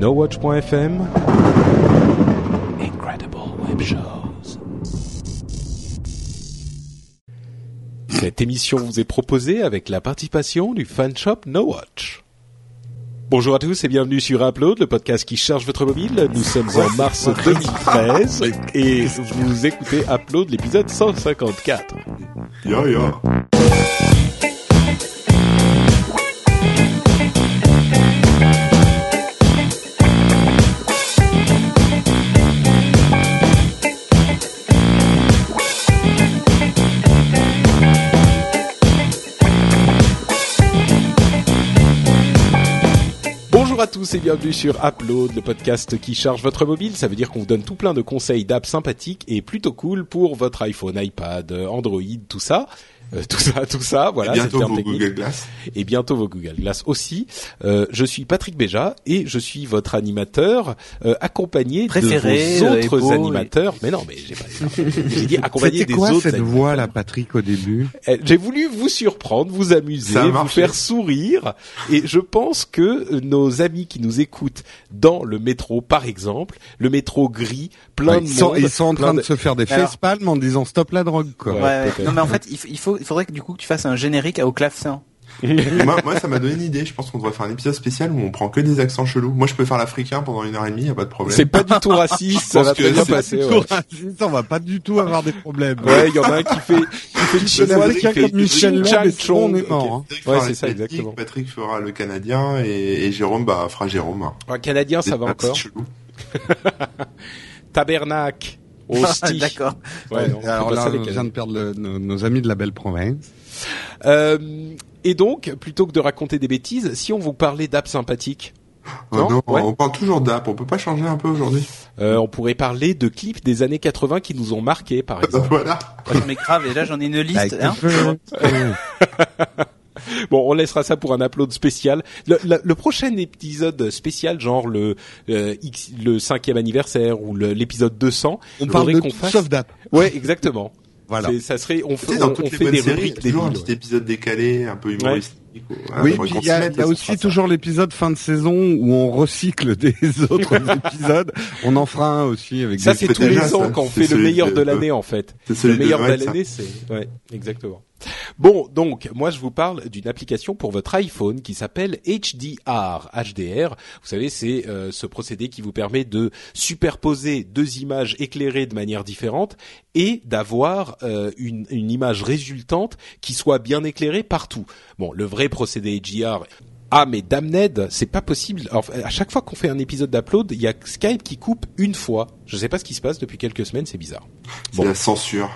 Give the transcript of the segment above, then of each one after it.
NoWatch.fm Incredible Web Shows. Cette émission vous est proposée avec la participation du fan shop NoWatch. Bonjour à tous et bienvenue sur Upload, le podcast qui charge votre mobile. Nous sommes en mars 2013 et vous écoutez Upload l'épisode 154. Ya ya. Bonjour à tous et bienvenue sur Upload, le podcast qui charge votre mobile. Ça veut dire qu'on vous donne tout plein de conseils d'apps sympathiques et plutôt cool pour votre iPhone, iPad, Android, tout ça. Euh, tout ça, tout ça, voilà. Et bientôt vos technique. Google Glass. et bientôt vos Google Glass aussi. Euh, je suis Patrick Béja et je suis votre animateur euh, accompagné Préféré, de vos euh, autres animateurs. Mais non, mais j'ai pas j'ai dit accompagné C'était des quoi autres cette animateurs. voix là, Patrick, au début Eh, J'ai voulu vous surprendre, vous amuser, vous faire sourire et je pense que euh, nos amis qui nous écoutent dans le métro par exemple, le métro gris, plein Ouais, de ils, sont, monde, ils sont en train de de- se faire des facepalms en disant stop la drogue, quoi. Ouais, Ouais. Non mais en fait, il faut, il faudrait que du coup que tu fasses un générique au clavecin. moi, moi, ça m'a donné une idée. Je pense qu'on devrait faire un épisode spécial où on prend que des accents chelous. Moi, je peux faire l'africain pendant une heure et demie, y a pas de problème. C'est pas du tout raciste, ça va que très bien c'est passer. Tout Ouais, raciste, on va pas du tout avoir des problèmes. Ouais, il y en a un qui fait qui fait le Un chinois, qui africain fait comme Michel on est Chong. mort. hein. Patrick Ouais, fera c'est ça, exactement. Patrick fera le canadien et, et Jérôme bah, fera Jérôme. Un Canadien, ça va encore. Tabernacle. Hostie. D'accord. Ouais, Alors là, on vient de perdre le- nos, nos amis de la belle province. Euh, et donc, plutôt que de raconter des bêtises, si on vous parlait d'apps sympathiques, Oh Non non, Ouais. on parle toujours d'app. On peut pas changer un peu aujourd'hui. euh, on pourrait parler de clips des années 80 qui nous ont marqués, par exemple. voilà. Ouais, mais grave, et là j'en ai une liste. hein. Bon, on laissera ça pour un upload spécial. Le, le- le prochain épisode spécial, genre le euh, X, le cinquième anniversaire ou l'épisode 200, On parle de qu'on fasse. sauf d'app. Ouais, exactement. Voilà. Ça serait, on fait, on, toutes on les fait bonnes des séries, rubriques un petit épisode décalé, un peu humoristique. ou- Ah, oui, il y a, y a aussi toujours l'épisode fin de saison où on recycle des autres épisodes. On en fera un aussi avec Ça, c'est tous les ans quand on fait le meilleur de- de l'année, en fait. C'est Le meilleur de l'année, c'est ouais, exactement. Bon, donc moi je vous parle d'une application pour votre iPhone qui s'appelle HDR. HDR, vous savez, c'est euh, ce procédé qui vous permet de superposer deux images éclairées de manière différente et d'avoir euh, une, une image résultante qui soit bien éclairée partout. Bon, le vrai procédé HDR. Ah mais Damned, c'est pas possible. Alors, à chaque fois qu'on fait un épisode d'upload, il y a Skype qui coupe une fois. Je sais pas ce qui se passe depuis quelques semaines, c'est bizarre C'est Bon. la censure.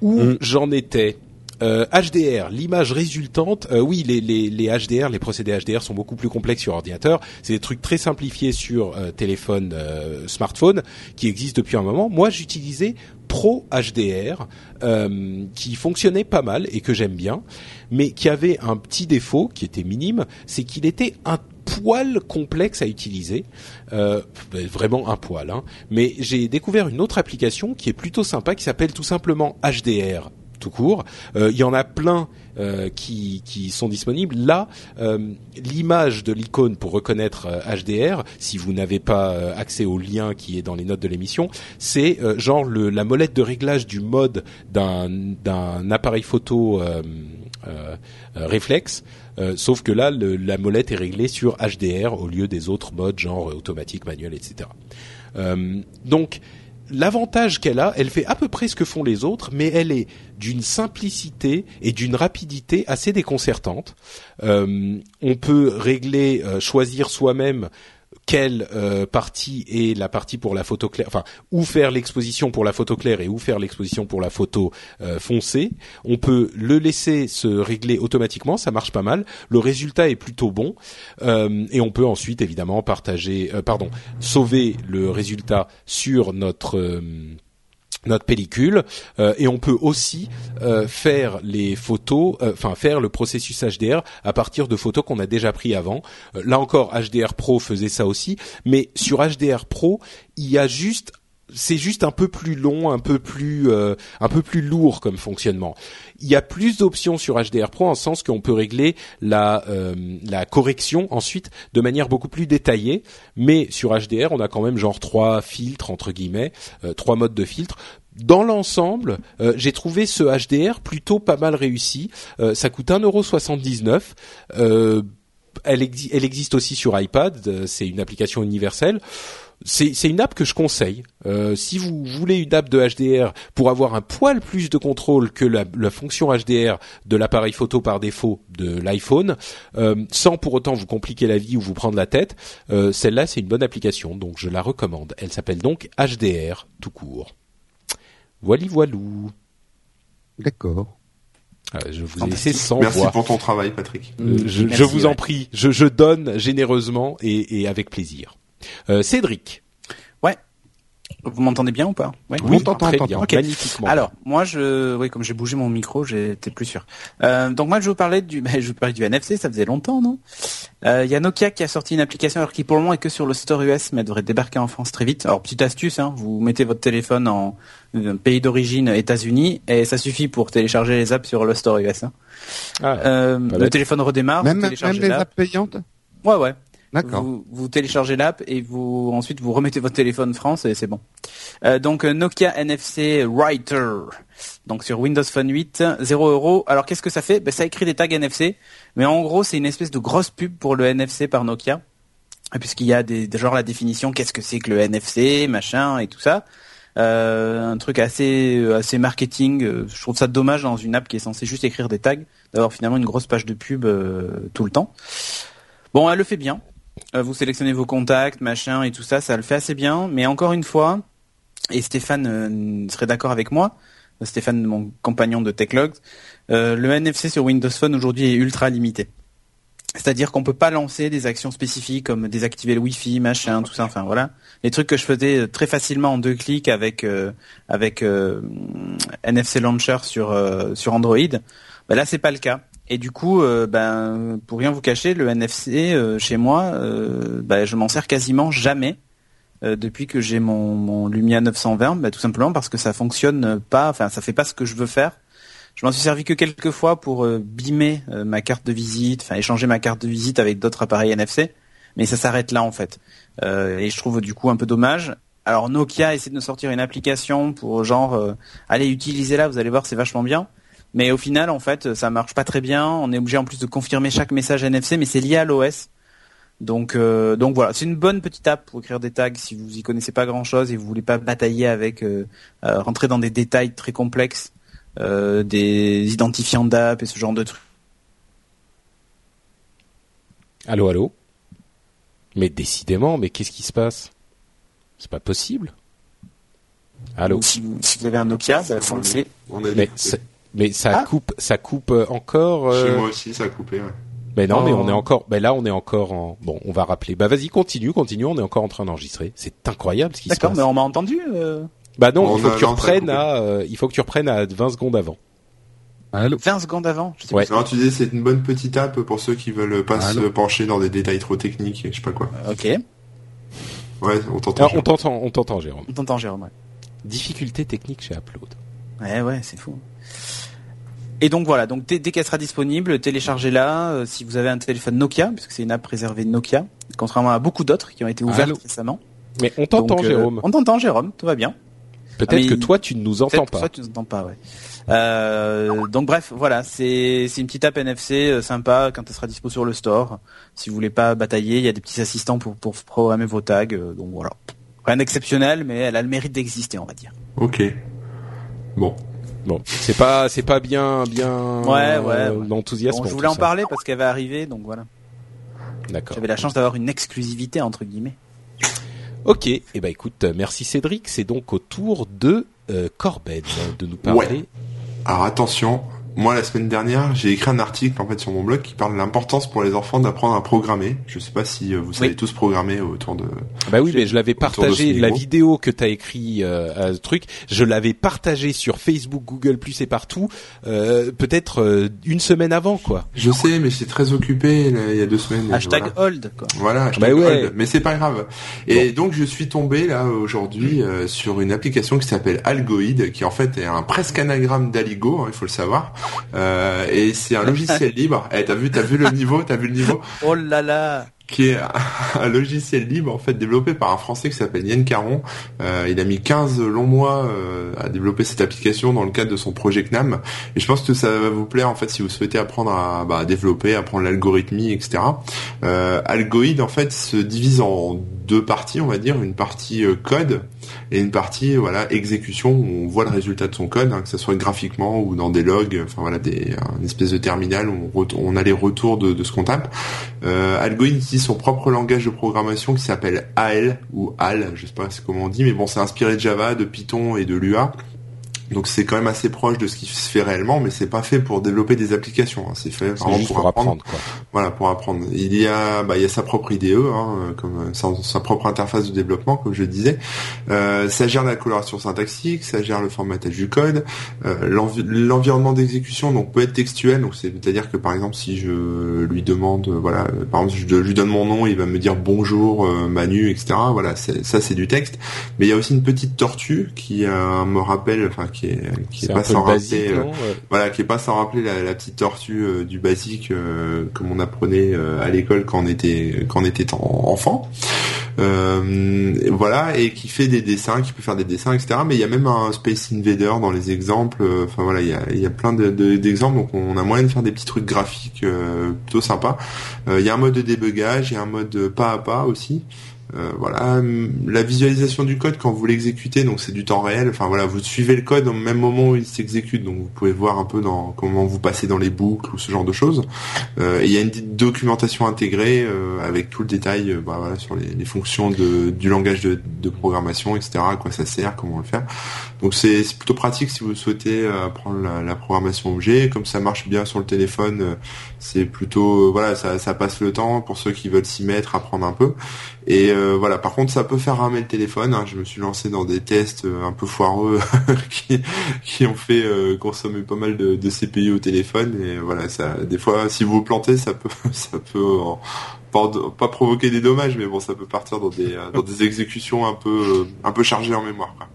où Mm. j'en étais. Euh, HDR, l'image résultante. euh, oui, les, les, les HDR, les procédés HDR sont beaucoup plus complexes sur ordinateur. C'est des trucs très simplifiés sur euh, téléphone, euh, smartphone, qui existent depuis un moment. Moi, j'utilisais Pro HDR, euh, qui fonctionnait pas mal et que j'aime bien, mais qui avait un petit défaut qui était minime, c'est qu'il était un poil complexe à utiliser, euh, vraiment un poil. Hein. Mais j'ai découvert une autre application qui est plutôt sympa, qui s'appelle tout simplement HDR tout court. Euh, Il y en a plein euh, qui, qui sont disponibles. Là, euh, l'image de l'icône pour reconnaître HDR, si vous n'avez pas accès au lien qui est dans les notes de l'émission, c'est genre le, la molette de réglage du mode d'un appareil photo réflexe. Euh, sauf que là, le- la molette est réglée sur HDR au lieu des autres modes genre automatique, manuel, etc. Euh, donc l'avantage qu'elle a, elle fait à peu près ce que font les autres, mais elle est d'une simplicité et d'une rapidité assez déconcertante. Euh, on peut régler, euh, choisir soi-même quelle euh, partie est la partie pour la photo claire, enfin où faire l'exposition pour la photo claire et où faire l'exposition pour la photo euh, foncée. On peut le laisser se régler automatiquement, ça marche pas mal. Le résultat est plutôt bon Euh, et on peut ensuite évidemment partager, pardon, sauver le résultat sur notre notre pellicule euh, et on peut aussi euh, faire les photos, euh, enfin faire le processus HDR à partir de photos qu'on a déjà pris avant. Là encore, HDR Pro faisait ça aussi, mais sur HDR Pro, il y a juste c'est juste un peu plus long, un peu plus euh, un peu plus lourd comme fonctionnement. Il y a plus d'options sur HDR Pro en sens qu'on peut régler la euh, la correction ensuite de manière beaucoup plus détaillée, mais sur HDR, on a quand même genre trois filtres entre guillemets, euh, trois modes de filtre. Dans l'ensemble, euh, j'ai trouvé ce HDR plutôt pas mal réussi. Euh, ça coûte 1,79€. Euh, elle, exi- elle existe aussi sur iPad. euh, C'est une application universelle c'est c'est une app que je conseille. Euh, si vous voulez une app de HDR pour avoir un poil plus de contrôle que la, la fonction HDR de l'appareil photo par défaut de l'iPhone, euh, sans pour autant vous compliquer la vie ou vous prendre la tête, euh, celle-là c'est une bonne application, donc je la recommande. Elle s'appelle donc HDR tout court. Voili voilou. D'accord. Ah, je vous ai laissé sans Merci voix. pour ton travail, Patrick. Euh, je, Merci, je vous en prie, je, je donne généreusement et, et avec plaisir. Euh, Cédric. Vous m'entendez bien ou pas? Ouais. Oui, on t'entend, très bien, t'entend. Ok. magnifiquement. Alors, moi, je, oui, comme j'ai bougé mon micro, j'étais plus sûr. Euh, donc moi, je vous parlais du, bah, je vous parlais du NFC. Ça faisait longtemps, non? Euh, Il y a Nokia qui a sorti une application, alors qui pour le moment est que sur le store US, mais elle devrait débarquer en France très vite. Alors petite astuce, hein, vous mettez votre téléphone en euh, pays d'origine États-Unis et ça suffit pour télécharger les apps sur le store US. hein. Ah, Euh, le téléphone redémarre, Même, vous même les l'app. apps payantes? Ouais, ouais. Vous, vous téléchargez l'app et vous ensuite vous remettez votre téléphone France et c'est bon. Euh, donc euh, Nokia NFC Writer. Donc sur Windows Phone 8, 0 euros. Alors qu'est-ce que ça fait? Ben, Ça écrit des tags NFC, mais en gros c'est une espèce de grosse pub pour le NFC par Nokia. Puisqu'il y a des, genre la définition, qu'est-ce que c'est que le NFC, machin et tout ça. Euh, un truc assez assez marketing. Je trouve ça dommage dans une app qui est censée juste écrire des tags, d'avoir finalement une grosse page de pub tout le temps. Bon, elle le fait bien. Euh, vous sélectionnez vos contacts, machin et tout ça, ça le fait assez bien. Mais encore une fois, et Stéphane euh, serait d'accord avec moi, euh, Stéphane, mon compagnon de Techlogs, euh, le NFC sur Windows Phone aujourd'hui est ultra limité. C'est-à-dire qu'on peut pas lancer des actions spécifiques comme désactiver le Wi-Fi, machin, tout ça. Enfin voilà, les trucs que je faisais très facilement en deux clics avec euh, avec euh, NFC Launcher sur euh, sur Android. Ben là, c'est pas le cas. Et du coup, euh, ben pour rien vous cacher, le NFC euh, chez moi, euh, ben, je m'en sers quasiment jamais depuis que j'ai mon, mon Lumia 920, ben, tout simplement parce que ça fonctionne pas, enfin ça fait pas ce que je veux faire. Je m'en suis servi que quelques fois pour bimer ma carte de visite, enfin échanger ma carte de visite avec d'autres appareils NFC, mais ça s'arrête là en fait. Et je trouve du coup un peu dommage. Alors Nokia essaie de nous sortir une application pour genre, allez utilisez-la, vous allez voir c'est vachement bien. Mais au final, en fait, ça marche pas très bien. On est obligé en plus de confirmer chaque message NFC, mais c'est lié à l'OS. Donc, euh, donc voilà, c'est une bonne petite app pour écrire des tags si vous y connaissez pas grand chose et vous voulez pas batailler avec euh, euh, rentrer dans des détails très complexes, euh, des identifiants d'app et ce genre de trucs. Allô, allô? Mais décidément, mais qu'est-ce qui se passe? C'est pas possible. Allô? Si vous, si vous avez un Nokia, bah, foncez. On a Mais, mais ça Ah. coupe, ça coupe euh, encore. Chez euh, moi aussi, ça a coupé. Ouais. Mais non, mais Oh. on est encore. Ben là, on est encore en. Bon, on va rappeler. Bah vas-y, continue, continue. On est encore en train d'enregistrer. C'est incroyable ce qui se D'accord, passe. mais on m'a entendu. euh, Bah non, On il faut que tu reprennes à. euh, il faut que tu reprennes à 20 secondes avant. Allô 20 secondes avant. Je sais Ouais. Non, tu disais c'est une bonne petite app pour ceux qui veulent pas Allô se pencher dans des détails trop techniques et je sais pas quoi. Ok. Ouais, on t'entend. Ah, on t'entend, on t'entend, Jérôme. On t'entend, Jérôme. ouais. Difficulté technique chez Upload. Ouais, ouais, c'est fou. Et donc voilà, donc dès, dès qu'elle sera disponible, téléchargez-la euh, si vous avez un téléphone Nokia, puisque c'est une app réservée de Nokia, contrairement à beaucoup d'autres qui ont été ouvertes Allô récemment. Mais on t'entend, euh, Jérôme. On t'entend, Jérôme, tout va bien. Peut-être ah, que toi, tu ne nous entends Peut-être pas. Toi, tu nous entends pas, ouais. Euh, donc bref, voilà, c'est c'est une petite app NFC euh, sympa quand elle sera dispo sur le store. Si vous voulez pas batailler, il y a des petits assistants pour pour programmer vos tags. euh, donc voilà, rien d'exceptionnel, mais elle a le mérite d'exister, on va dire. Ok. Bon. Bon, c'est pas, c'est pas bien, bien. Ouais, ouais, ouais. L'enthousiasme. Bon, je voulais en ça. parler parce qu'elle va arriver, donc voilà. D'accord. J'avais la chance d'avoir une exclusivité entre guillemets. Ok. Eh ben écoute, merci Cédric. C'est donc au tour de euh, Corben de nous parler. Alors attention, moi la semaine dernière, j'ai écrit un article en fait sur mon blog qui parle de l'importance pour les enfants d'apprendre à programmer. Je sais pas si euh, vous savez tous programmer autour de. Bah oui, mais je l'avais partagé la vidéo que t'as écrit euh, à ce truc. Je l'avais partagé sur Facebook, Google Plus et partout. Euh, Peut-être euh, une semaine avant, quoi. Je sais, mais j'étais très occupé là, il y a deux semaines. Hashtag hold, quoi. Voilà. Hashtag bah hold. Mais c'est pas grave. Et donc je suis tombé là aujourd'hui sur une application qui s'appelle Algoid, qui en fait est un presque anagramme d'Aligo, hein, il faut le savoir. Euh, et c'est un logiciel libre. Eh, t'as vu, t'as vu le niveau, t'as vu le niveau Oh là là qui est un logiciel libre en fait développé par un Français qui s'appelle Yann Caron. Euh, il a mis 15 longs mois euh, à développer cette application dans le cadre de son projet CNAM. Et je pense que ça va vous plaire en fait si vous souhaitez apprendre à, bah, développer, apprendre l'algorithmie, etc. Euh, Algoid en fait se divise en deux parties, on va dire, une partie code et une partie voilà exécution où on voit le résultat de son code, hein, que ce soit graphiquement ou dans des logs, enfin voilà une espèce de terminal où on, a les retours de, ce qu'on tape. Euh, utilise son propre langage de programmation qui s'appelle AL ou AL, je sais pas comment on dit, mais bon c'est inspiré de Java, de Python et de Lua. Donc c'est quand même assez proche de ce qui se fait réellement, mais c'est pas fait pour développer des applications. Hein. C'est fait vraiment pour, apprendre. Voilà, pour apprendre. Il y a, bah, il y a sa propre IDE, hein, comme sa, propre interface de développement, comme je disais. Euh, ça gère la coloration syntaxique, ça gère le formatage du code, euh, l'environnement d'exécution donc peut être textuel. Donc c'est-à-dire que par exemple si je lui demande, voilà, par exemple je, lui donne mon nom, il va me dire bonjour euh, Manu, etc. Voilà, ça c'est du texte. Mais il y a aussi une petite tortue qui euh, me rappelle, enfin qui est qui est, pas sans rappeler euh, voilà qui est pas sans rappeler la, petite tortue euh, du basique euh, comme on apprenait à l'école quand on était quand on était enfant. Voilà et qui fait des dessins qui peut faire des dessins etc mais il y a même un Space Invader dans les exemples. Enfin voilà il y a, il y a plein d'exemples. Donc on a moyen de faire des petits trucs graphiques plutôt sympas. Il y a un mode de débugage il y a un mode pas à pas aussi euh, voilà, la visualisation du code quand vous l'exécutez, donc c'est du temps réel. Enfin voilà, vous suivez le code au même moment où il s'exécute, donc vous pouvez voir un peu dans comment vous passez dans les boucles ou ce genre de choses. Euh, il y a une documentation intégrée euh, avec tout le détail, bah, sur les, fonctions du langage de, de, programmation, etc. À quoi ça sert, comment le faire. Donc c'est plutôt pratique si vous souhaitez apprendre la, la, programmation objet. Comme ça marche bien sur le téléphone, c'est plutôt voilà, ça, ça passe le temps pour ceux qui veulent s'y mettre, apprendre un peu. Et euh, voilà, par contre, ça peut faire ramer le téléphone. Hein. Je me suis lancé dans des tests euh, un peu foireux qui, qui ont fait euh, consommer pas mal de, de, CPU au téléphone. Et voilà, ça, des fois, si vous vous plantez, ça peut, ça peut pas, pas, provoquer des dommages, mais bon, ça peut partir dans des, dans des exécutions un peu, un peu chargées en mémoire. Quoi.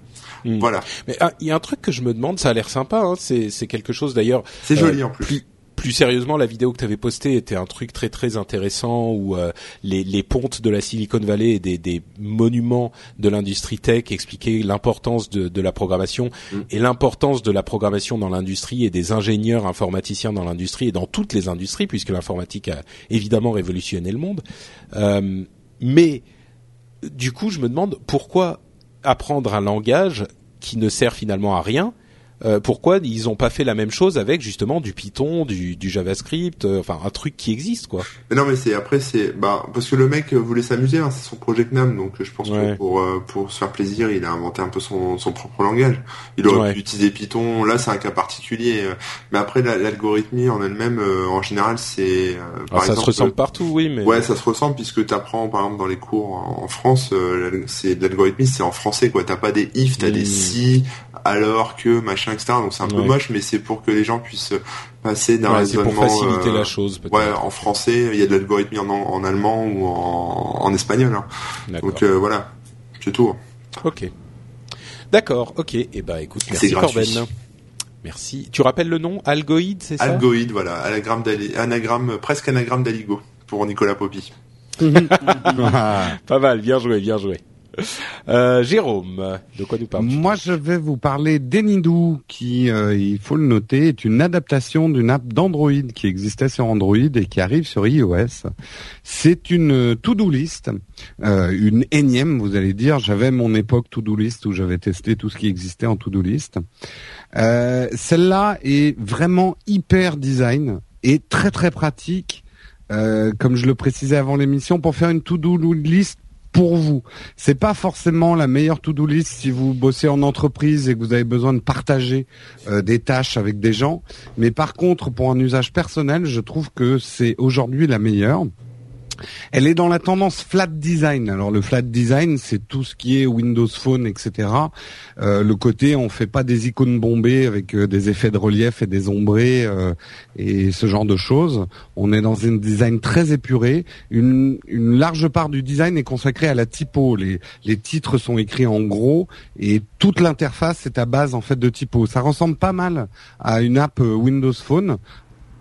Hmm. Voilà. Mais ah, il y a un truc que je me demande, ça a l'air sympa. Hein. C'est, c'est quelque chose d'ailleurs. C'est joli en plus plus sérieusement, la vidéo que tu avais postée était un truc très très intéressant où euh, les, les, pontes de la Silicon Valley et des, des monuments de l'industrie tech expliquaient l'importance de, de, la programmation mm. et l'importance de la programmation dans l'industrie et des ingénieurs informaticiens dans l'industrie et dans toutes les industries puisque l'informatique a évidemment révolutionné le monde. Euh, mais du coup, je me demande pourquoi apprendre un langage qui ne sert finalement à rien euh, pourquoi ils ont pas fait la même chose avec justement du Python, du, du JavaScript, euh, enfin un truc qui existe quoi. Mais non mais c'est après c'est bah parce que le mec voulait s'amuser, hein, c'est son projet NAM donc je pense que pour euh, pour se faire plaisir il a inventé un peu son, son propre langage. Il aurait pu utiliser Python, là c'est un cas particulier, mais après l'algorithmie en elle-même en général c'est ça se ressemble partout oui mais ouais ça se ressemble puisque tu apprends par exemple dans les cours en, France c'est l'algorithmie c'est en français quoi. T'as pas des if t'as des si alors que machin donc c'est un peu moche, mais c'est pour que les gens puissent passer d'un ouais, pour faciliter la chose. Ouais, en français, il y a de l'algorithmie en, en, allemand ou en, en espagnol. Hein. Donc euh, voilà, c'est tout. Ok. D'accord. Ok. Et eh ben écoute, merci Corben. Merci. Tu rappelles le nom? Algoïde, c'est ça? Algoïde, voilà, anagramme, anagramme presque anagramme d'Aligo pour Nicolas Poppy. Pas mal, bien joué, bien joué. Euh, Jérôme, de quoi nous parles Moi, je vais vous parler d'Enidou, qui, euh, il faut le noter, est une adaptation d'une app d'Android qui existait sur Android et qui arrive sur iOS. C'est une to-do list, euh, une énième, vous allez dire. J'avais mon époque to-do list où j'avais testé tout ce qui existait en to-do list. Celle-là est vraiment hyper design et très très pratique. comme je le précisais avant l'émission, pour faire une to-do list pour vous. C'est pas forcément la meilleure to-do list si vous bossez en entreprise et que vous avez besoin de partager euh, des tâches avec des gens. Mais par contre, pour un usage personnel, je trouve que c'est aujourd'hui la meilleure. Elle est dans la tendance flat design. Alors le flat design, c'est tout ce qui est Windows Phone, etc. Euh, le côté, on fait pas des icônes bombées avec euh, des effets de relief et des ombrés euh, et ce genre de choses. On est dans un design très épuré. Une, une large part du design est consacrée à la typo. Les, les titres sont écrits en gros et toute l'interface est à base en fait de typo. Ça ressemble pas mal à une app Windows Phone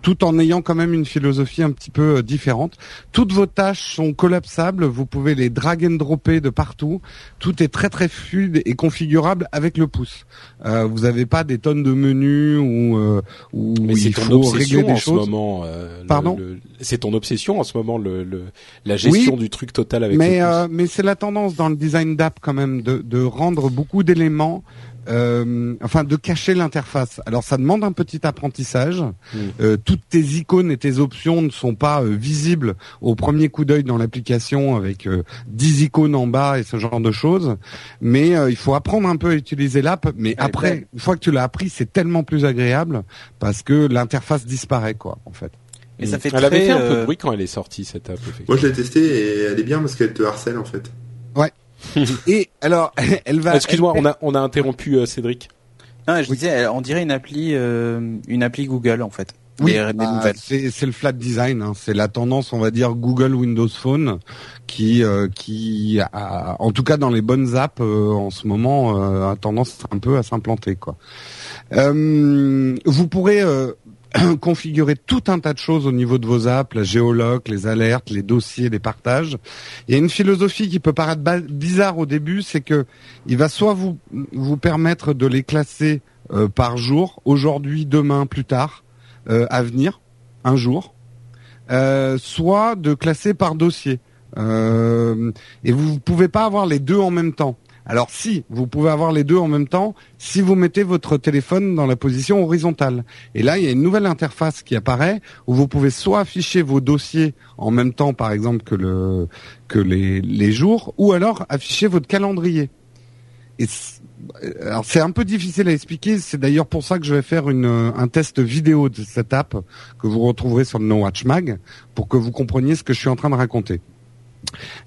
tout en ayant quand même une philosophie un petit peu euh, différente. Toutes vos tâches sont collapsables, vous pouvez les drag and dropper de partout. Tout est très très fluide et configurable avec le pouce. Euh, vous n'avez pas des tonnes de menus ou euh, où Mais il faut régler des en ce choses. moment. euh, Pardon C'est ton obsession en ce moment, le, le- la gestion Oui, du truc total avec mais le pouce. euh, mais c'est la tendance dans le design d'app quand même de, de rendre beaucoup d'éléments euh, enfin de cacher l'interface. Alors ça demande un petit apprentissage. Mm. Euh, toutes tes icônes et tes options ne sont pas euh, visibles au premier coup d'œil dans l'application avec euh, 10 icônes en bas et ce genre de choses. Mais euh, il faut apprendre un peu à utiliser l'app. Mais après, une fois que tu l'as appris, c'est tellement plus agréable parce que l'interface disparaît quoi en fait. Et ça fait elle avait fait un peu de bruit quand elle est sortie cette app. Effectivement. Moi, je l'ai testé et elle est bien parce qu'elle te harcèle en fait. Et alors, elle va. Excuse-moi, elle- on a on a interrompu euh, Cédric. Non, je disais, on dirait une appli, euh, une appli Google en fait. Oui, bah, nouvelles. c'est c'est le flat design, hein. c'est la tendance, on va dire Google Windows Phone, qui euh, qui a, en tout cas dans les bonnes apps euh, en ce moment euh, a tendance un peu à s'implanter quoi. Euh, vous pourrez euh, configurer tout un tas de choses au niveau de vos apps, la géoloc, les alertes, les dossiers, les partages. Il y a une philosophie qui peut paraître bizarre au début, c'est que il va soit vous vous permettre de les classer euh, par jour, aujourd'hui, demain, plus tard, euh, à venir, un jour, euh, soit de classer par dossier. Et vous ne pouvez pas avoir les deux en même temps. Alors si, vous pouvez avoir les deux en même temps si vous mettez votre téléphone dans la position horizontale. Et là, il y a une nouvelle interface qui apparaît où vous pouvez soit afficher vos dossiers en même temps, par exemple, que, le, que les, jours, ou alors afficher votre calendrier. Alors c'est un peu difficile à expliquer. C'est d'ailleurs pour ça que je vais faire un test vidéo de cette app que vous retrouverez sur le No Watch Mag pour que vous compreniez ce que je suis en train de raconter.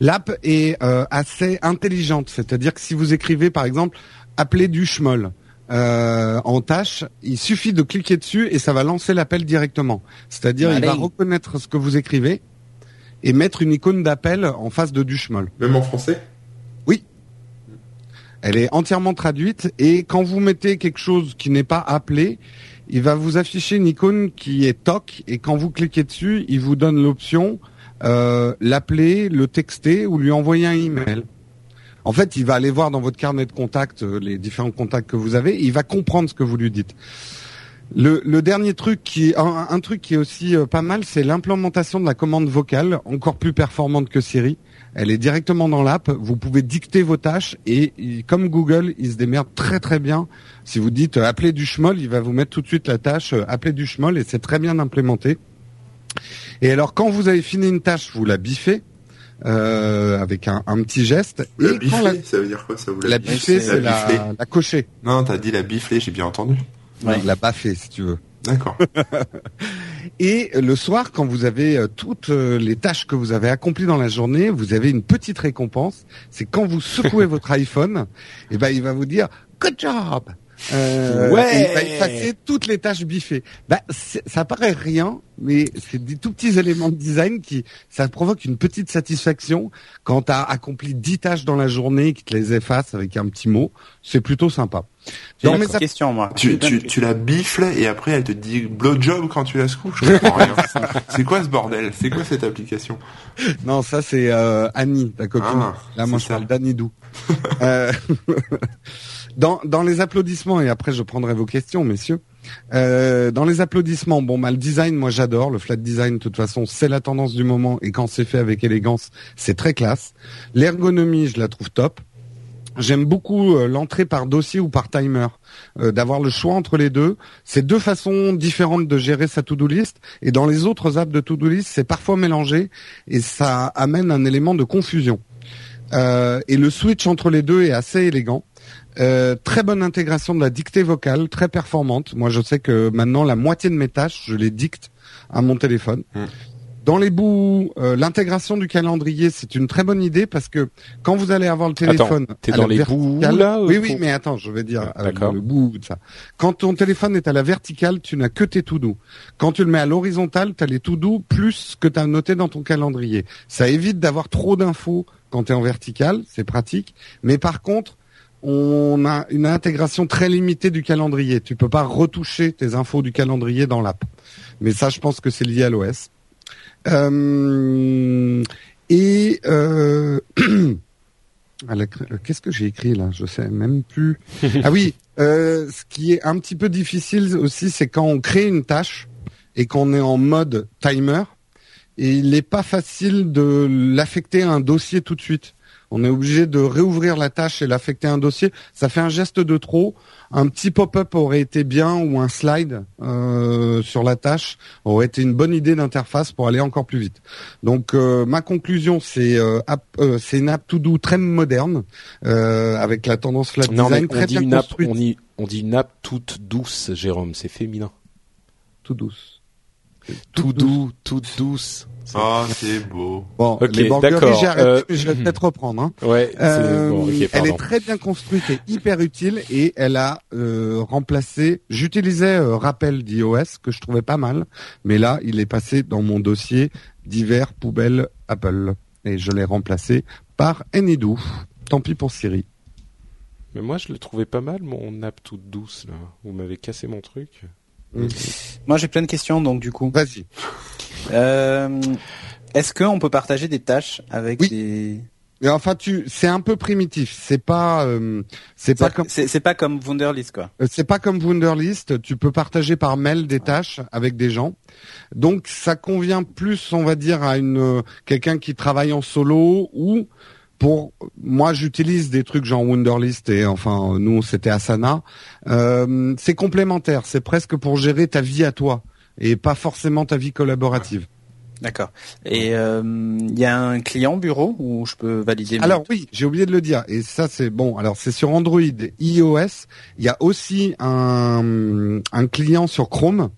L'app est euh, assez intelligente, c'est-à-dire que si vous écrivez par exemple appeler du schmoll euh, en tâche, il suffit de cliquer dessus et ça va lancer l'appel directement. C'est-à-dire il va reconnaître ce que vous écrivez et mettre une icône d'appel en face de du schmoll. Même en français? Elle est entièrement traduite et quand vous mettez quelque chose qui n'est pas appelé, il va vous afficher une icône qui est TOC et quand vous cliquez dessus, il vous donne l'option euh, l'appeler, le texter ou lui envoyer un email. En fait, il va aller voir dans votre carnet de contacts euh, les différents contacts que vous avez et il va comprendre ce que vous lui dites. Le, dernier truc qui un, un truc qui est aussi euh, pas mal, c'est l'implémentation de la commande vocale, encore plus performante que Siri. Elle est directement dans l'app. Vous pouvez dicter vos tâches et comme Google, il se démerde très très bien. Si vous dites appeler du schmoll, il va vous mettre tout de suite la tâche appeler du schmoll et c'est très bien implémenté. Et alors quand vous avez fini une tâche, vous la biffez euh, avec un, un petit geste. La et quand la, ça veut dire quoi ça vous la biffer, c'est la, la cocher, Non, t'as dit la bifler, j'ai bien entendu. Ouais. la baffer si tu veux. D'accord. Et le soir, quand vous avez euh, toutes euh, les tâches que vous avez accomplies dans la journée, vous avez une petite récompense. C'est quand vous secouez votre iPhone, et ben il va vous dire Good job. Euh, Ouais. et il va effacer toutes les tâches biffées. Bah, ça paraît rien, mais c'est des tout petits éléments de design qui ça provoque une petite satisfaction quand tu as accompli 10 tâches dans la journée et qui te les efface avec un petit mot. C'est plutôt sympa. J'ai Dans une mes petite app- question moi. tu, tu, tu la bifles et après elle te dit blowjob quand tu la secoues. Je comprends rien. C'est quoi ce bordel? C'est quoi cette application? Non, ça c'est euh, Annie, ta copine. Ah, Là, moi, je ça. parle d'Annie Dou. Euh, dans, les applaudissements, et après je prendrai vos questions, messieurs. Euh, dans les applaudissements, bon, bah, le design, moi j'adore. Le flat design, de toute façon, c'est la tendance du moment, et quand c'est fait avec élégance, c'est très classe. L'ergonomie, je la trouve top. J'aime beaucoup euh, l'entrée par dossier ou par timer, euh, d'avoir le choix entre les deux. C'est deux façons différentes de gérer sa to-do list. Et dans les autres apps de to-do list, c'est parfois mélangé et ça amène un élément de confusion. Et le switch entre les deux est assez élégant. Euh, très bonne intégration de la dictée vocale, très performante. Moi, je sais que maintenant, la moitié de mes tâches, je les dicte à mon téléphone. Mm. Dans les bouts, euh, l'intégration du calendrier, c'est une très bonne idée parce que quand vous allez avoir le téléphone, t'es à dans la les bouts là oui, euh, oui, pour- mais attends, je vais dire Ah, euh, le bout de ça. Quand ton téléphone est à la verticale, tu n'as que tes to do. Quand tu le mets à l'horizontale, tu as les to do plus ce que tu as noté dans ton calendrier. Ça évite d'avoir trop d'infos quand tu es en verticale, c'est pratique. Mais par contre, on a une intégration très limitée du calendrier. Tu peux pas retoucher tes infos du calendrier dans l'app. Mais ça, je pense que c'est lié à l'OS. Euh, et euh, euh, qu'est-ce que j'ai écrit là? Je sais même plus. ah oui, euh, ce qui est un petit peu difficile aussi, c'est quand on crée une tâche et qu'on est en mode timer. Et il n'est pas facile de l'affecter à un dossier tout de suite. On est obligé de réouvrir la tâche et l'affecter à un dossier. Ça fait un geste de trop. Un petit pop-up aurait été bien ou un slide euh, sur la tâche aurait été une bonne idée d'interface pour aller encore plus vite. Donc euh, ma conclusion c'est euh, c'est une app to do très moderne euh, avec la tendance flat Non, mais design on très dit bien construite. on dit, on dit une app toute douce, Jérôme. C'est féminin. Tout douce. Tout doux, toute douce. C'est- Oh, c'est beau. Bon, les d'accord, euh, mais je vais peut-être reprendre. Hein. Ouais, c'est Euh, bon, ok, elle est très bien construite et hyper utile et elle a euh, remplacé. J'utilisais euh, rappel d'iOS que je trouvais pas mal, mais là il est passé dans mon dossier divers poubelles Apple et je l'ai remplacé par Anydo. Tant pis pour Siri. Mais moi, je le trouvais pas mal, mon app toute douce, là. Vous m'avez cassé mon truc. Moi, j'ai plein de questions, donc du coup. Vas-y. Euh, Est-ce qu'on peut partager des tâches avec Oui. des... Enfin, tu, c'est un peu primitif. C'est pas, euh, c'est pas comme, C'est c'est pas comme Wunderlist, quoi. Euh, C'est pas comme Wunderlist, tu peux partager par mail des tâches avec des gens. Donc ça convient plus, on va dire, à une euh, quelqu'un qui travaille en solo ou pour moi j'utilise des trucs genre Wunderlist et enfin nous c'était Asana. Euh, c'est complémentaire, c'est presque pour gérer ta vie à toi et pas forcément ta vie collaborative. D'accord. Et euh, il y a un client bureau où je peux valider mes- Alors oui, j'ai oublié de le dire. Et ça c'est bon. Alors c'est sur Android, iOS. Il y a aussi un, un client sur Chrome.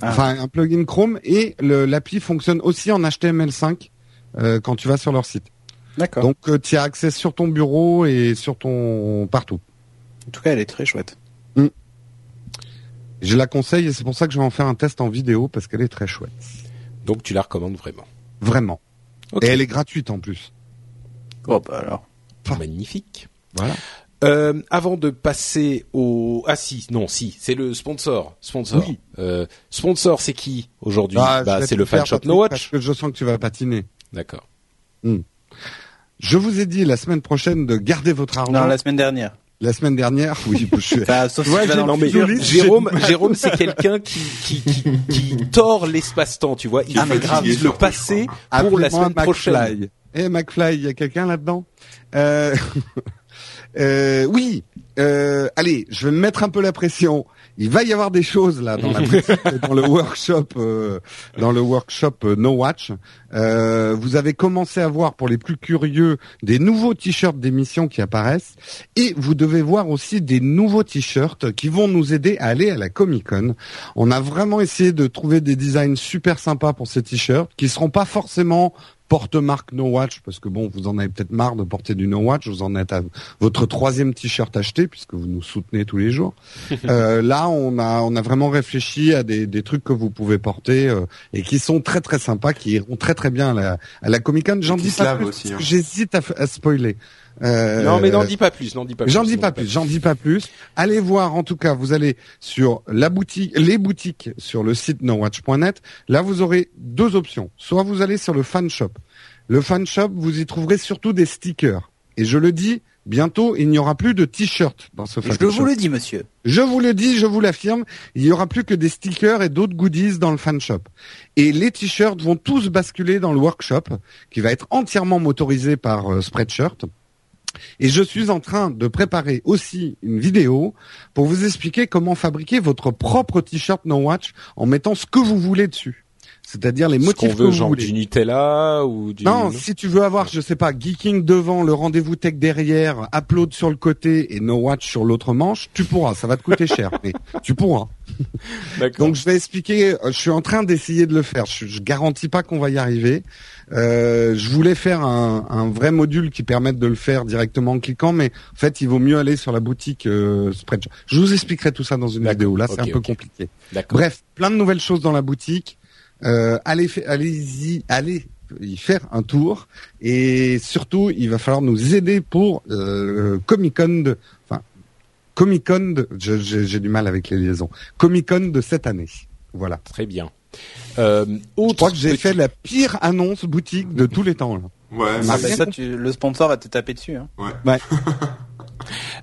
Ah. Enfin un plugin Chrome et l'appli fonctionne aussi en HTML5 euh, quand tu vas sur leur site. D'accord. Donc euh, tu as accès sur ton bureau et sur ton partout. En tout cas, elle est très chouette. Je la conseille et c'est pour ça que je vais en faire un test en vidéo parce qu'elle est très chouette. Donc, tu la recommandes vraiment. Vraiment. Et elle est gratuite en plus. Oh, bah alors. Magnifique. Voilà. Euh, avant de passer au ah si non si c'est le sponsor sponsor Oui. euh, sponsor c'est qui aujourd'hui? Ah, bah, c'est le fan shop No Parce Watch que je sens que tu vas patiner. d'accord Je vous ai dit la semaine prochaine de garder votre argent. Non, la semaine dernière. La semaine dernière, oui, je suis... Enfin, sauf si Ouais, non mais Jérôme. Jérôme c'est quelqu'un qui qui, qui qui tord l'espace-temps tu vois il Ah, utilise grave, le passé pour la semaine prochaine McFly. Eh McFly, il y a quelqu'un là-dedans euh... euh, Oui. Euh, allez, je vais me mettre un peu la pression. Il va y avoir des choses là dans la dans le workshop, euh, dans le workshop euh, No Watch. Euh, vous avez commencé à voir pour les plus curieux des nouveaux t-shirts d'émission qui apparaissent et vous devez voir aussi des nouveaux t-shirts qui vont nous aider à aller à la Comic Con. On a vraiment essayé de trouver des designs super sympas pour ces t-shirts qui seront pas forcément porte-marque No Watch parce que bon, vous en avez peut-être marre de porter du No Watch, vous en êtes à votre troisième t-shirt acheté puisque vous nous soutenez tous les jours. Euh, là, on a on a vraiment réfléchi à des, des trucs que vous pouvez porter euh, et qui sont très très sympas, qui iront très très bien à la, à la Comic Con. J'en dis pas plus aussi, parce hein. que j'hésite à spoiler. Euh, non mais n'en dis pas plus n'en dis pas plus J'en dis n'en pas plus, j'en dis pas plus. Allez voir, en tout cas, vous allez sur la boutique, les boutiques sur le site nowatch.net. Là, vous aurez deux options. Soit vous allez sur le fan shop. Le fan shop, vous y trouverez surtout des stickers. Et je le dis, bientôt, il n'y aura plus de t-shirts dans ce fan Je shop. vous le dis, monsieur. Je vous le dis, je vous l'affirme, il y aura plus que des stickers et d'autres goodies dans le fan shop. Et les t-shirts vont tous basculer dans le workshop, qui va être entièrement motorisé par euh, Spreadshirt. Et je suis en train de préparer aussi une vidéo pour vous expliquer comment fabriquer votre propre t-shirt No Watch en mettant ce que vous voulez dessus. C'est-à-dire les motifs qu'on que veut, vous genre du Nutella ou du... Non, si tu veux avoir, je sais pas, Geeking devant, le rendez-vous tech derrière, Upload sur le côté et No Watch sur l'autre manche, tu pourras. Ça va te coûter cher, mais tu pourras. Donc je vais expliquer. euh, Je suis en train d'essayer de le faire. Je, je garantis pas qu'on va y arriver. Euh, je voulais faire un, un vrai module qui permette de le faire directement en cliquant, mais en fait, il vaut mieux aller sur la boutique euh, Spreadshop. Je vous expliquerai tout ça dans une vidéo. Là, c'est un peu compliqué. Bref, plein de nouvelles choses dans la boutique. Euh, allez, allez-y, allez y faire un tour. Et surtout, il va falloir nous aider pour euh, Comic Con, de, enfin Comic Con, de- je- j'ai j'ai du mal avec les liaisons. Comic Con de cette année. Voilà. Très bien. Euh, autre Je crois que j'ai petit- fait la pire annonce boutique de tous les temps. Là. Ouais, Ah, bah, ça, tu, le sponsor va te taper dessus. Hein.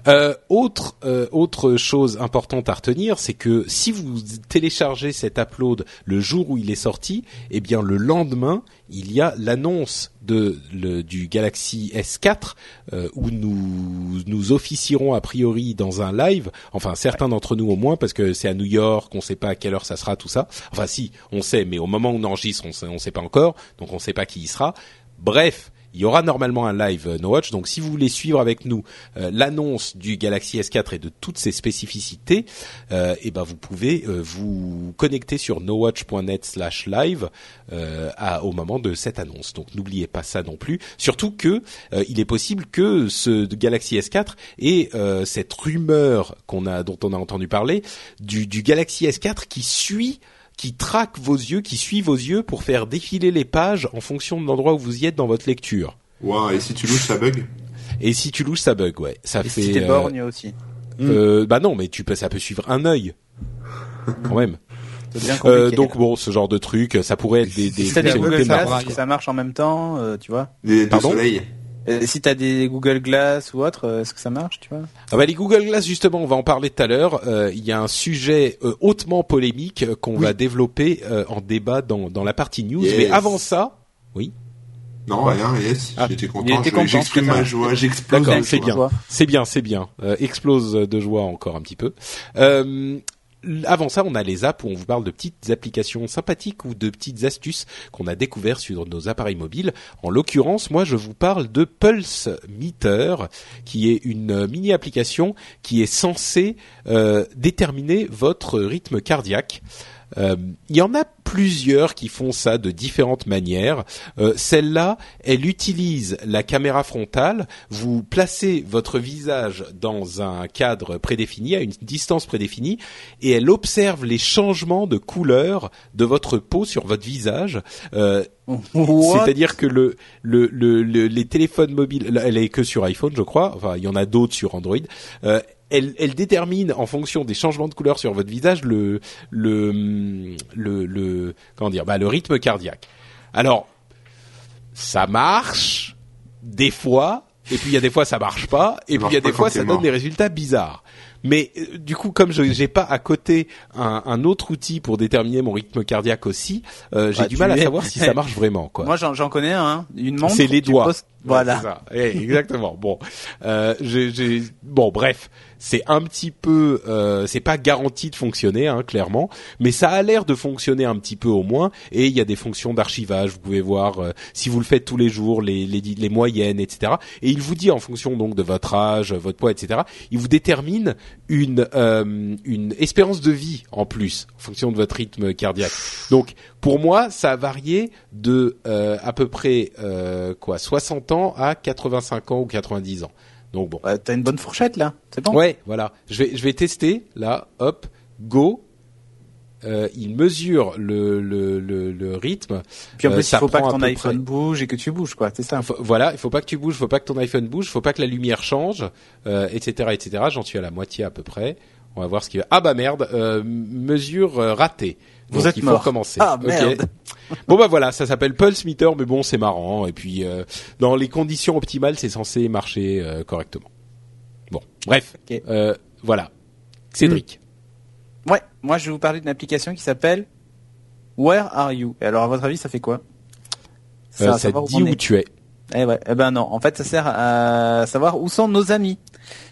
Euh, autre euh, autre chose importante à retenir, c'est que si vous téléchargez cet upload le jour où il est sorti, eh bien le lendemain, il y a l'annonce de du Galaxy S4 euh, où nous nous officierons a priori dans un live. Enfin, certains d'entre nous au moins, parce que c'est à New York, on sait pas à quelle heure ça sera, tout ça. Enfin, si, on sait, mais au moment où on enregistre, on on sait pas encore, donc on sait pas qui y sera. Bref. Il y aura normalement un live euh, No Watch, donc si vous voulez suivre avec nous euh, l'annonce du Galaxy S4 et de toutes ses spécificités, euh, eh ben vous pouvez euh, vous connecter sur nowatch.net/live au moment de cette annonce. Donc n'oubliez pas ça non plus. Surtout que il est possible que ce Galaxy S4 ait euh, cette rumeur qu'on a, dont on a entendu parler, du, du Galaxy S4 qui suit qui traque vos yeux, qui suit vos yeux pour faire défiler les pages en fonction de l'endroit où vous y êtes dans votre lecture. Ouah, et si tu louches, ça bug Et si tu louches, ça bug, ouais. Ça Et fait. si t'es euh, borgne aussi. euh, bah non, mais tu peux, ça peut suivre un œil. Quand même. C'est bien Euh, donc bon, ce genre de truc, ça pourrait être des, des, des des que ça marche en même temps, euh, tu vois. Des, des Pardon? soleils Euh, si t'as des Google Glass ou autre, euh, est-ce que ça marche, tu vois? Ah bah les Google Glass justement, on va en parler tout à l'heure. Euh, Il y a un sujet euh, hautement polémique qu'on Oui. va développer euh, en débat dans dans la partie news. Yes. Mais avant ça, Non, rien, yes, Ah, j'étais content. J'exprime ma joie, j'explose. D'accord, de c'est joie. bien. C'est bien, c'est bien. Euh, explose de joie encore un petit peu. Euh, avant ça, on a les apps où on vous parle de petites applications sympathiques ou de petites astuces qu'on a découvert sur nos appareils mobiles. En l'occurrence, moi, je vous parle de Pulse Meter, qui est une euh, mini application qui est censée euh, déterminer votre rythme cardiaque. Euh, Il y en a plusieurs qui font ça de différentes manières. Euh, Celle-là, elle utilise la caméra frontale. Vous placez votre visage dans un cadre prédéfini, à une distance prédéfinie, et elle observe les changements de couleur de votre peau sur votre visage. Euh, c'est-à-dire que le, le, le, le- les téléphones mobiles, elle est que sur iPhone, je crois. Enfin, il y en a d'autres sur Android. Euh, elle, elle détermine en fonction des changements de couleur sur votre visage le, le, le, le comment dire, bah, le rythme cardiaque. Alors, ça marche des fois, et puis il y a des fois ça marche pas, et puis il y a des fois ça donne des résultats bizarres. Mais euh, du coup, comme je j'ai pas à côté un, un autre outil pour déterminer mon rythme cardiaque aussi, euh, j'ai Bah, du mal à savoir si ça marche vraiment. Quoi. Moi, j'en connais un, hein. une montre. C'est les doigts. poses- Voilà. c'est ça. Eh, exactement. Bon, euh, j'ai, j'ai- bon, bref, c'est un petit peu, euh, c'est pas garanti de fonctionner, hein, clairement, mais ça a l'air de fonctionner un petit peu au moins. Et il y a des fonctions d'archivage. Vous pouvez voir euh, si vous le faites tous les jours, les, les, les moyennes, etc. Et il vous dit en fonction donc de votre âge, votre poids, etc. Il vous détermine une euh, une espérance de vie en plus en fonction de votre rythme cardiaque. Donc pour moi, ça a varié de euh, à peu près euh, quoi 60 à 85 ans ou 90 ans. Donc bon. T'as une bonne fourchette là, c'est bon. Ouais, voilà. Je vais je vais tester là, hop, go. Euh, il mesure le le le, le rythme. Puis en Euh, plus, ça il faut pas que ton iPhone près- bouge et que tu bouges, quoi. C'est ça. Faut- voilà, il faut pas que tu bouges, faut pas que ton iPhone bouge, faut pas que la lumière change, euh, etc., etc. J'en suis à la moitié à peu près. On va voir ce qui va. Ah bah merde, euh, mesure euh, ratée. Vous Donc, êtes il faut mort. recommencer. Ah. Bon bah voilà, ça s'appelle Pulse Meter, mais bon c'est marrant. Et puis euh, dans les conditions optimales, c'est censé marcher euh, correctement. Bon, bref, euh, voilà. Cédric. Ouais. Moi, je vais vous parler d'une application qui s'appelle Where Are You? Et alors, à votre avis, ça fait quoi? Euh, ça savoir te dit où est. tu es. Eh ouais. Eh ben non. En fait, ça sert à savoir où sont nos amis.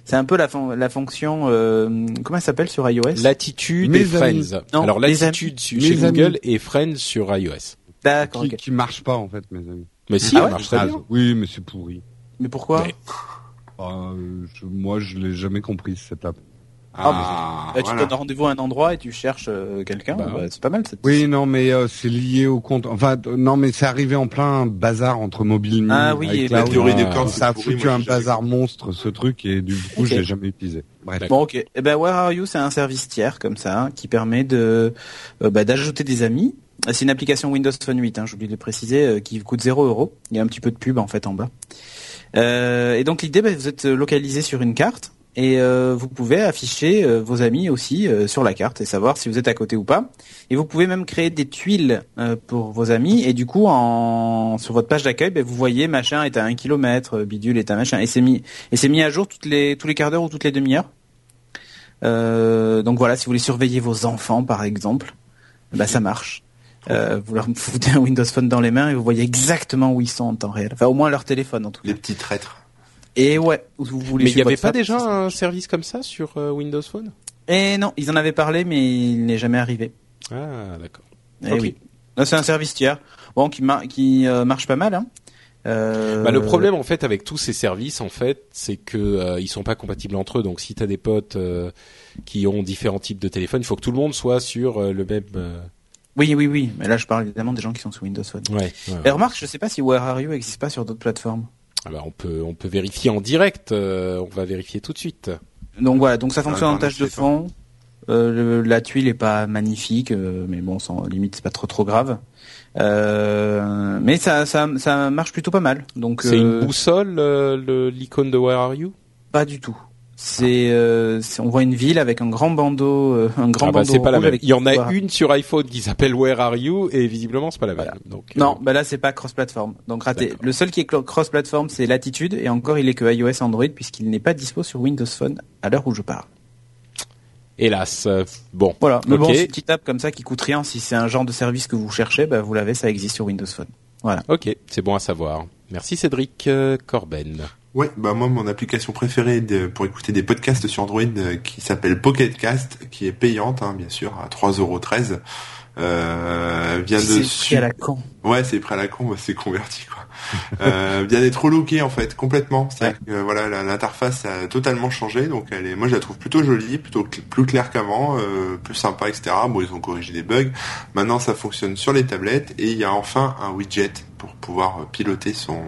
C'est un peu la, fon- la fonction, euh, comment elle s'appelle sur iOS? Latitude Mes et amis. Friends. Non, Alors latitude Mes chez amis. Google et Friends sur iOS. D'accord. qui, marche pas en fait, mes amis. Mais si, Ah ouais marche très bien. Oui, mais c'est pourri. Mais pourquoi? Mais- Ah, euh, je- moi, je l'ai jamais compris cette app. Ah, Bah, Tu voilà. donnes rendez-vous à un endroit et tu cherches euh, quelqu'un. Bah, bah, c'est pas mal. Cette... Oui, non, mais euh, c'est lié au compte. Enfin, non, mais c'est arrivé en plein bazar entre mobile. Ah oui, et iCloud. La théorie des Ah, cordes, ça a foutu moi, un bazar monstre ce truc et du coup, Ok. je l'ai jamais utilisé. Bref. Bon, ok. Eh ben, Where Are You, c'est un service tiers comme ça hein, qui permet de euh, bah, d'ajouter des amis. C'est une application Windows Phone 8, hein, j'ai oublié de le préciser, euh, qui coûte 0 euros. Il y a un petit peu de pub en fait en bas. Euh, et donc l'idée, bah, vous êtes localisé sur une carte et euh, vous pouvez afficher euh, vos amis aussi euh, sur la carte et savoir si vous êtes à côté ou pas. Et vous pouvez même créer des tuiles euh, pour vos amis et du coup, en sur votre page d'accueil, bah, vous voyez machin est à un kilomètre, bidule est à machin et c'est mis et c'est mis à jour toutes les tous les quarts d'heure ou toutes les demi-heures. Euh, donc voilà, si vous voulez surveiller vos enfants, par exemple, bah ça marche. Euh, vous leur foutez un Windows Phone dans les mains et vous voyez exactement où ils sont en temps réel. Enfin, au moins leur téléphone en tout cas. Les petits traîtres. Et ouais, vous voulez. Mais il n'y avait pas déjà un service comme ça sur euh, Windows Phone? Et non, ils en avaient parlé, mais il n'est jamais arrivé. Ah, d'accord. Eh oui. C'est un service tiers. Bon, qui, mar- qui euh, marche pas mal. Hein. Euh, Bah, le problème en fait avec tous ces services en fait, c'est que euh, ils sont pas compatibles entre eux. Donc si tu as des potes euh, qui ont différents types de téléphones, il faut que tout le monde soit sur le même. Oui, oui, oui. Mais là, je parle évidemment des gens qui sont sous Windows Phone. Ouais. ouais, ouais. Et remarque, je sais pas si Where Are You existe pas sur d'autres plateformes. Ah bah, on peut on peut vérifier en direct. euh, on va vérifier tout de suite. Donc voilà, donc ça fonctionne Ah, en tâche de fond. Euh, le- la tuile est pas magnifique, euh, mais bon, sans limite, c'est pas trop trop grave. Euh, mais ça, ça, ça marche plutôt pas mal. Donc C'est euh, une boussole euh, le l'icône de Where Are You? Pas du tout. C'est, euh, on voit une ville avec un grand bandeau, euh, un grand Ah bah, bandeau pas la même. avec Il y en a Voilà. une sur iPhone qui s'appelle Where Are You et visiblement c'est pas la même. Voilà. Donc euh, Non, bah là c'est pas cross-platform. Donc raté. Le seul qui est cross-platform, c'est Latitude, et encore il est que iOS Android puisqu'il n'est pas dispo sur Windows Phone à l'heure où je parle. hélas. bon. Voilà. Mais bon, c'est une petite app comme ça qui coûte rien. Si c'est un genre de service que vous cherchez, bah vous l'avez, ça existe sur Windows Phone. Voilà. Ok, c'est bon à savoir. Merci Cédric euh, Corben. Ouais, bah moi mon application préférée de- pour écouter des podcasts sur Android euh, qui s'appelle Pocket Cast, qui est payante hein, bien sûr à 3,13€. Euh, vient de C'est su- pris à la con. Ouais, c'est prêt à la con, bah, c'est converti quoi. euh, vient d'être relooké en fait complètement. C'est-à-dire que voilà, l'interface a totalement changé, donc elle est, moi je la trouve plutôt jolie, plutôt cl- plus claire qu'avant, euh, plus sympa, etc. Bon, ils ont corrigé des bugs. Maintenant, ça fonctionne sur les tablettes et il y a enfin un widget pour pouvoir piloter son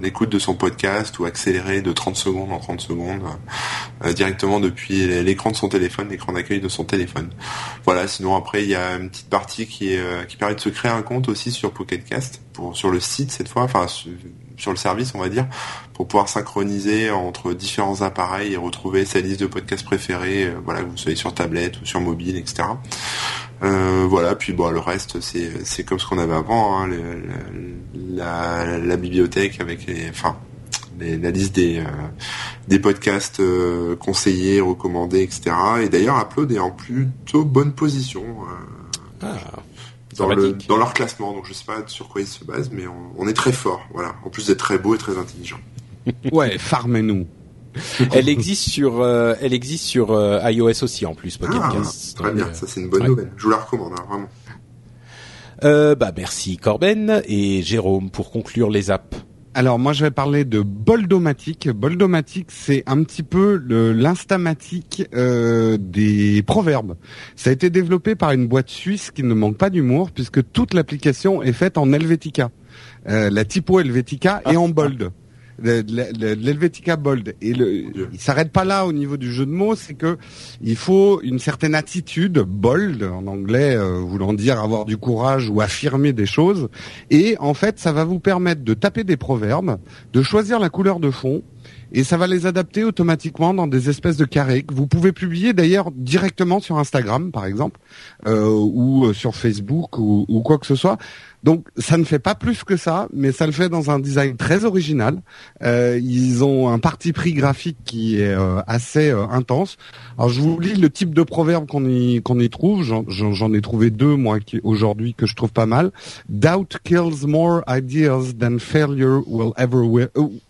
l'écoute de son podcast ou accélérer de 30 secondes en 30 secondes euh, directement depuis l'écran de son téléphone, l'écran d'accueil de son téléphone. Voilà, sinon après il y a une petite partie qui euh, qui permet de se créer un compte aussi sur Pocketcast pour sur le site cette fois, enfin su- sur le service on va dire, pour pouvoir synchroniser entre différents appareils et retrouver sa liste de podcasts préférés, euh, voilà que vous soyez sur tablette ou sur mobile, etc. Euh, voilà, puis bon, le reste, c'est c'est comme ce qu'on avait avant, hein, le- la, la bibliothèque avec les, enfin, les- la liste des euh, des podcasts euh, conseillés, recommandés, etc. Et d'ailleurs, Upload est en plutôt bonne position euh, Ah, dans le dans leur classement. Donc je sais pas sur quoi ils se basent, mais on, on est très fort, voilà. En plus d'être très beau et très intelligent. Ouais, farmez-nous. Elle existe sur euh, elle existe sur euh, iOS aussi en plus Pocket Ah, Cast. très Donc, bien, euh, ça c'est une bonne ouais. nouvelle. Je vous la recommande, hein, vraiment. euh, bah merci Corben et Jérôme pour conclure les apps. Alors moi je vais parler de Boldomatic. Boldomatic c'est un petit peu le- l'instamatique euh, des proverbes. Ça a été développé par une boîte suisse qui ne manque pas d'humour puisque toute l'application est faite en Helvetica. Euh, la typo Helvetica est en bold. Le- le- L'Helvetica bold. Et le, il s'arrête pas là au niveau du jeu de mots, c'est que il faut une certaine attitude bold en anglais euh, voulant dire avoir du courage ou affirmer des choses. Et en fait, ça va vous permettre de taper des proverbes, de choisir la couleur de fond, et ça va les adapter automatiquement dans des espèces de carrés que vous pouvez publier d'ailleurs directement sur Instagram, par exemple, euh, ou euh, sur Facebook ou, quoi que ce soit. Donc, ça ne fait pas plus que ça, mais ça le fait dans un design très original. Euh, ils ont un parti pris graphique qui est assez intense. Alors, je vous lis le type de proverbe qu'on y trouve. J'en- ai trouvé deux moi aujourd'hui que je trouve pas mal. Doubt kills more ideas than failure will ever will.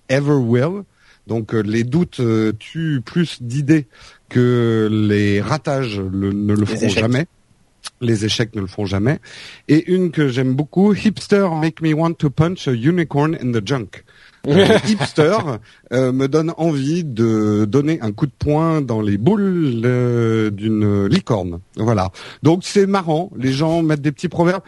ever will. Donc euh, les doutes euh, tuent plus d'idées que les ratages le- ne le Les feront échecs. jamais. Les échecs ne le feront jamais. Et une que j'aime beaucoup, Hipster make me want to punch a unicorn in the junk. Euh, hipster euh, me donne envie de donner un coup de poing dans les boules euh, d'une licorne. Voilà. Donc c'est marrant. Les gens mettent des petits proverbes.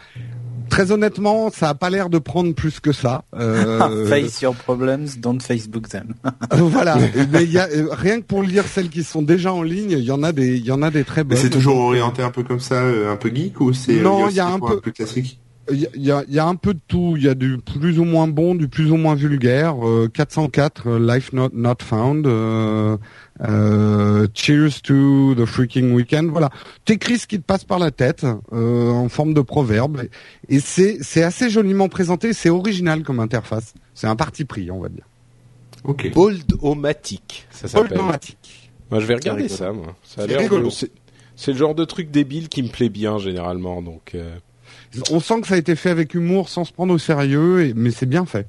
Très honnêtement, ça a pas l'air de prendre plus que ça. Euh, Face your problems, don't Facebook them. voilà. Mais il y a euh, rien que pour lire celles qui sont déjà en ligne, il y en a des, il y en a des très Mais bonnes. c'est toujours orienté un peu comme ça, euh, un peu geek ou c'est Non, euh, il y a aussi un peu- plus classique? Il y, a- il y a, il y a un peu de tout. Il y a du plus ou moins bon, du plus ou moins vulgaire. Euh, 404, euh, Life Not Not Found. Euh, euh, Cheers to the freaking weekend. Voilà. T'écris ce qui te passe par la tête euh, en forme de proverbe. Et c'est c'est assez joliment présenté. C'est original comme interface. C'est un parti pris, on va dire. Ok. Bold-O-Matic, ça s'appelle. Moi, je vais regarder ça, moi. Ça a C'est l'air c'est- C'est le genre de truc débile qui me plaît bien généralement, donc. On sent que ça a été fait avec humour, sans se prendre au sérieux, et, mais c'est bien fait.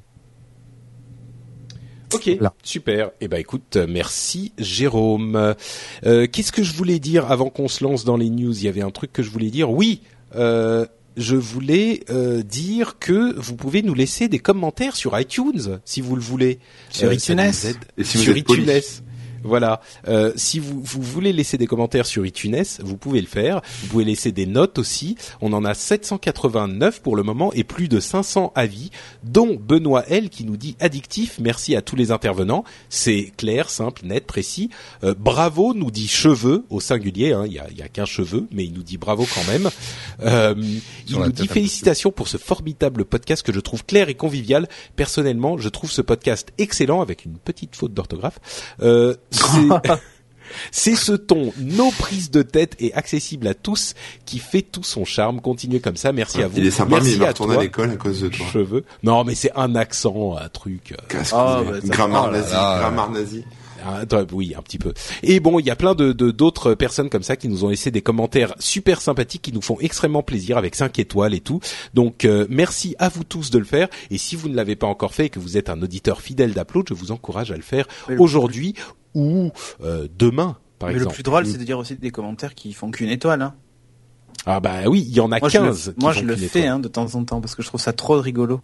Ok, Là. super. Eh ben écoute, merci Jérôme. Euh, Qu'est-ce que je voulais dire avant qu'on se lance dans les news? Il y avait un truc que je voulais dire. Oui, euh, je voulais euh, dire que vous pouvez nous laisser des commentaires sur iTunes si vous le voulez. Sur iTunes. nous aide. Et si vous sur êtes. Voilà. Euh, si vous, vous voulez laisser des commentaires sur iTunes, vous pouvez le faire. Vous pouvez laisser des notes aussi. On en a 789 pour le moment et plus de 500 avis, dont Benoît L qui nous dit addictif. Merci à tous les intervenants. C'est clair, simple, net, précis. Euh, bravo nous dit cheveux au singulier. hein. Il y a, y a qu'un cheveu, mais il nous dit bravo quand même. Euh, il nous dit félicitations pour ce formidable podcast que je trouve clair et convivial. Personnellement, je trouve ce podcast excellent avec une petite faute d'orthographe. Euh, c'est- C'est ce ton, nos prises de tête et accessible à tous qui fait tout son charme. Continuez comme ça. Merci à vous. Il est sympa, mais Merci il va à retourner à l'école à cause de toi. cheveux. Non, mais c'est un accent, un truc. euh, Ah, bah, grammaire oh là nazi, grammaire nazi. Attends, oui, un petit peu. Et bon, il y a plein de de- d'autres personnes comme ça qui nous ont laissé des commentaires super sympathiques qui nous font extrêmement plaisir avec 5 étoiles et tout. Donc euh, merci à vous tous de le faire et si vous ne l'avez pas encore fait et que vous êtes un auditeur fidèle d'Upload, je vous encourage à le faire Mais aujourd'hui ou euh, demain par Mais le plus drôle, c'est de dire aussi des commentaires qui font qu'une étoile. Hein. Ah bah oui, il y en a Moi, je 15. le, qui moi, je le fais hein, de temps en temps parce que je trouve ça trop rigolo.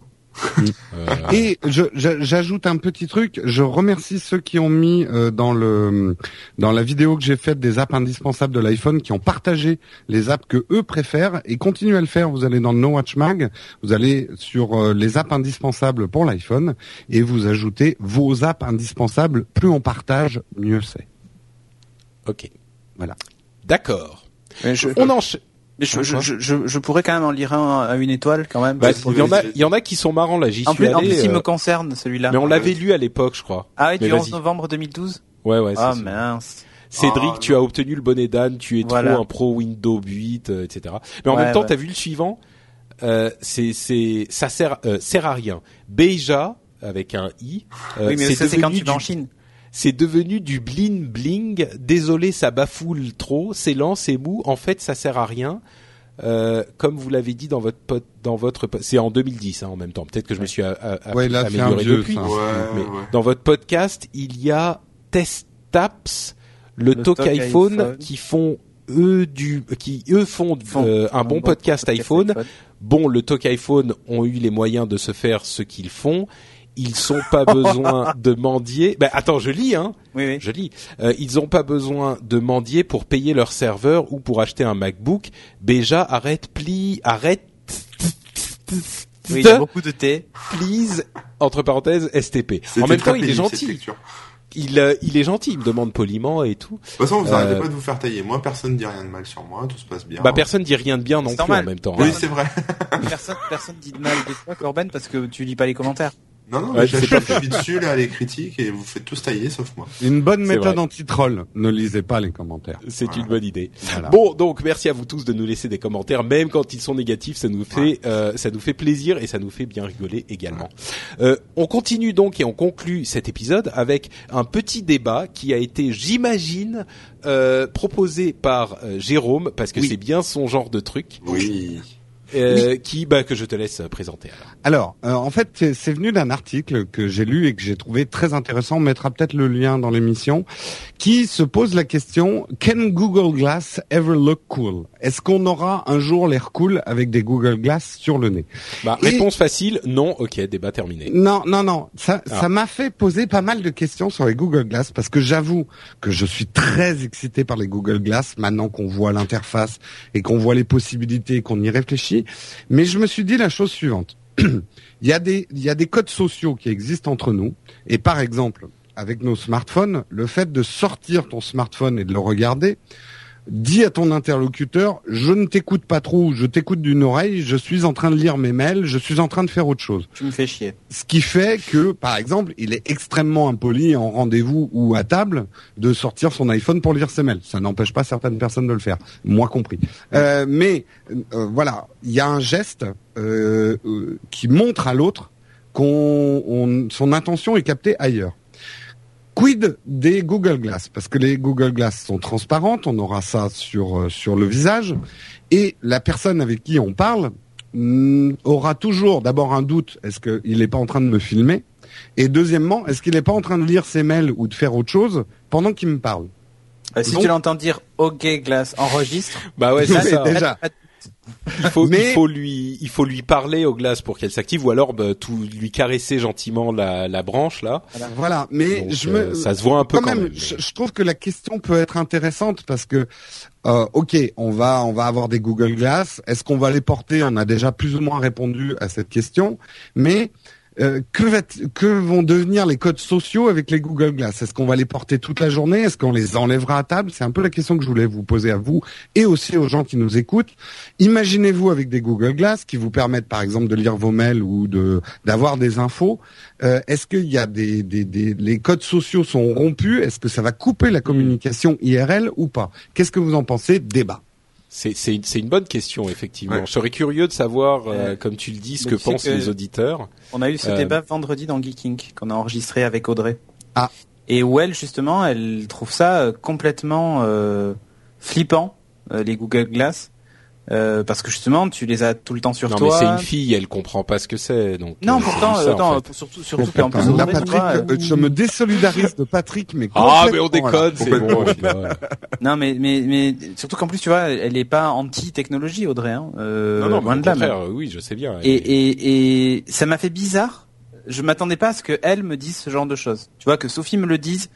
Euh, Et je- je- j'ajoute un petit truc. Je remercie ceux qui ont mis euh, dans le dans la vidéo que j'ai faite des apps indispensables de l'iPhone, qui ont partagé les apps que eux préfèrent et continuez à le faire. Vous allez dans le No Watch Mag, vous allez sur euh, les apps indispensables pour l'iPhone et vous ajoutez vos apps indispensables. Plus on partage, mieux c'est. ok. Voilà. D'accord. Je, On enchaîne. Mais je, je, je, je- pourrais quand même en lire un à une étoile quand même. Bah, il y en a, il y en a qui sont marrants là. J'y en suis plus, en allé. plus, il euh, me concerne celui-là. mais on l'avait lu à l'époque, je crois. Ah oui, du 11 vas-y. novembre 2012 Ouais, ouais. c'est Ah mince. Cédric, Ah, tu as obtenu le bonnet d'âne, tu es Voilà. trop un pro Windows 8, euh, etc. Mais en Ouais, même temps, ouais. t'as vu le suivant euh, C'est, c'est, ça sert, euh, sert à rien. Beja avec un i. euh, oui, mais c'est ça, c'est quand tu vas en Chine. C'est devenu du bling bling. Désolé, ça bafoule trop. C'est lent, c'est mou. En fait, ça sert à rien. Euh, comme vous l'avez dit dans votre pot, dans votre, c'est en 2010 hein, en même temps. Peut-être que je me suis a- a- a- Ouais, là, amélioré vieux, depuis. ça. Ouais, Mais ouais. dans votre podcast, il y a Testaps, le, Le talk iPhone, iPhone. qui font eux du, qui eux font, Font euh, un, bon, podcast, iPhone. iPhone. Bon, le talk iPhone ont eu les moyens de se faire ce qu'ils font. Ils sont pas besoin de mendier. Ben attends, je lis hein. Oui, oui. Je lis. Euh, ils ont pas besoin de mendier pour payer leur serveur ou pour acheter un MacBook. Béja, arrête, plie, arrête. Oui, il y a beaucoup de thé. please entre parenthèses STP. En même temps, il est gentil. Il euh, il est gentil, il me demande poliment et tout. De toute façon, vous Euh, arrêtez pas de vous faire tailler. Moi, personne dit rien de mal sur moi, tout se passe bien. Bah personne dit rien de bien non plus normal. en même temps. Oui, hein. c'est vrai. Personne, personne dit de mal de toi, Corben, parce que tu lis pas les commentaires. Non, non, Ouais, mais je suis dessus, là, les critiques, et vous faites tous tailler, sauf moi. Une bonne méthode anti-troll. Ne lisez pas les commentaires. C'est Voilà. une bonne idée. Voilà. Bon, donc merci à vous tous de nous laisser des commentaires, même quand ils sont négatifs, ça nous fait euh, ça nous fait plaisir et ça nous fait bien rigoler également. Euh, on continue donc et on conclut cet épisode avec un petit débat qui a été, j'imagine, euh, proposé par euh, Jérôme parce que Oui. c'est bien son genre de truc. Oui. Euh, qui bah que je te laisse présenter. Alors, alors en fait, c'est- venu d'un article que j'ai lu et que j'ai trouvé très intéressant. On mettra peut-être le lien dans l'émission, qui se pose la question Can Google Glass ever look cool? Est-ce qu'on aura un jour l'air cool avec des Google Glass sur le nez? Bah, Et- réponse facile, non. Ok, débat terminé. Non, non, non. Ça, Ah. ça m'a fait poser pas mal de questions sur les Google Glass parce que j'avoue que je suis très excité par les Google Glass maintenant qu'on voit l'interface et qu'on voit les possibilités et qu'on y réfléchit. Mais je me suis dit la chose suivante. il y a des, codes sociaux qui existent entre nous. Et par exemple, avec nos smartphones, le fait de sortir ton smartphone et de le regarder, dis à ton interlocuteur, je ne t'écoute pas trop, je t'écoute d'une oreille, je suis en train de lire mes mails, je suis en train de faire autre chose. Tu me fais chier. Ce qui fait que, par exemple, il est extrêmement impoli en rendez-vous ou à table de sortir son iPhone pour lire ses mails. Ça n'empêche pas certaines personnes de le faire, moi compris. Euh, mais euh, voilà, il y a un geste euh, euh, qui montre à l'autre qu'on on- son intention est captée ailleurs. Quid des Google Glass? Parce que les Google Glass sont transparentes, on aura ça sur euh, sur le visage, et la personne avec qui on parle mm, aura toujours d'abord un doute est-ce qu'il n'est pas en train de me filmer? Et deuxièmement, est-ce qu'il n'est pas en train de lire ses mails ou de faire autre chose pendant qu'il me parle? Euh, si Donc- tu l'entends dire OK Glass enregistre. Bah ouais, c'est ça. déjà. Il faut, Mais- il faut lui, il faut lui parler aux glaces pour qu'elle s'active, ou alors bah, tout lui caresser gentiment la, la branche là. Voilà, mais Donc, je euh, me ça se voit un peu quand, quand, même, même. Je, je trouve que la question peut être intéressante parce que euh, ok, on va on va avoir des Google Glass. Est-ce qu'on va les porter? On a déjà plus ou moins répondu à cette question, mais euh, que, vont devenir les codes sociaux avec les Google Glass? Est-ce qu'on va les porter toute la journée? Est-ce qu'on les enlèvera à table? C'est un peu la question que je voulais vous poser à vous et aussi aux gens qui nous écoutent. Imaginez-vous avec des Google Glass qui vous permettent par exemple de lire vos mails ou de d'avoir des infos. Euh, Est-ce qu'il y a des, des, des les codes sociaux sont rompus? Est-ce que ça va couper la communication IRL ou pas? Qu'est-ce que vous en pensez? Débat. C'est c'est une, bonne question effectivement. Ouais. Je serais curieux de savoir, euh, Euh, comme tu le dis, ce que pensent que- les auditeurs. On a eu ce Euh, débat vendredi dans Geeking qu'on a enregistré avec Audrey. Ah. Et où elle justement, elle trouve ça complètement euh, flippant euh, les Google Glass euh, parce que justement tu les as tout le temps sur non mais toi. c'est une fille, elle comprend pas ce que c'est, donc. Non, euh, pourtant, ça, euh, en attends, fait. surtout, surtout qu'en plus, Là, Patrick, vois, euh, je me désolidarise de Patrick, mais Ah mais on déconne, c'est bon. non mais mais mais surtout qu'en plus tu vois, elle est pas anti-technologie, Audrey. Hein, euh, non non, loin de là. oui, je sais bien. Et, et, et ça m'a fait bizarre. Je m'attendais pas à ce que elle me dise ce genre de choses. Tu vois que Sophie me le dise.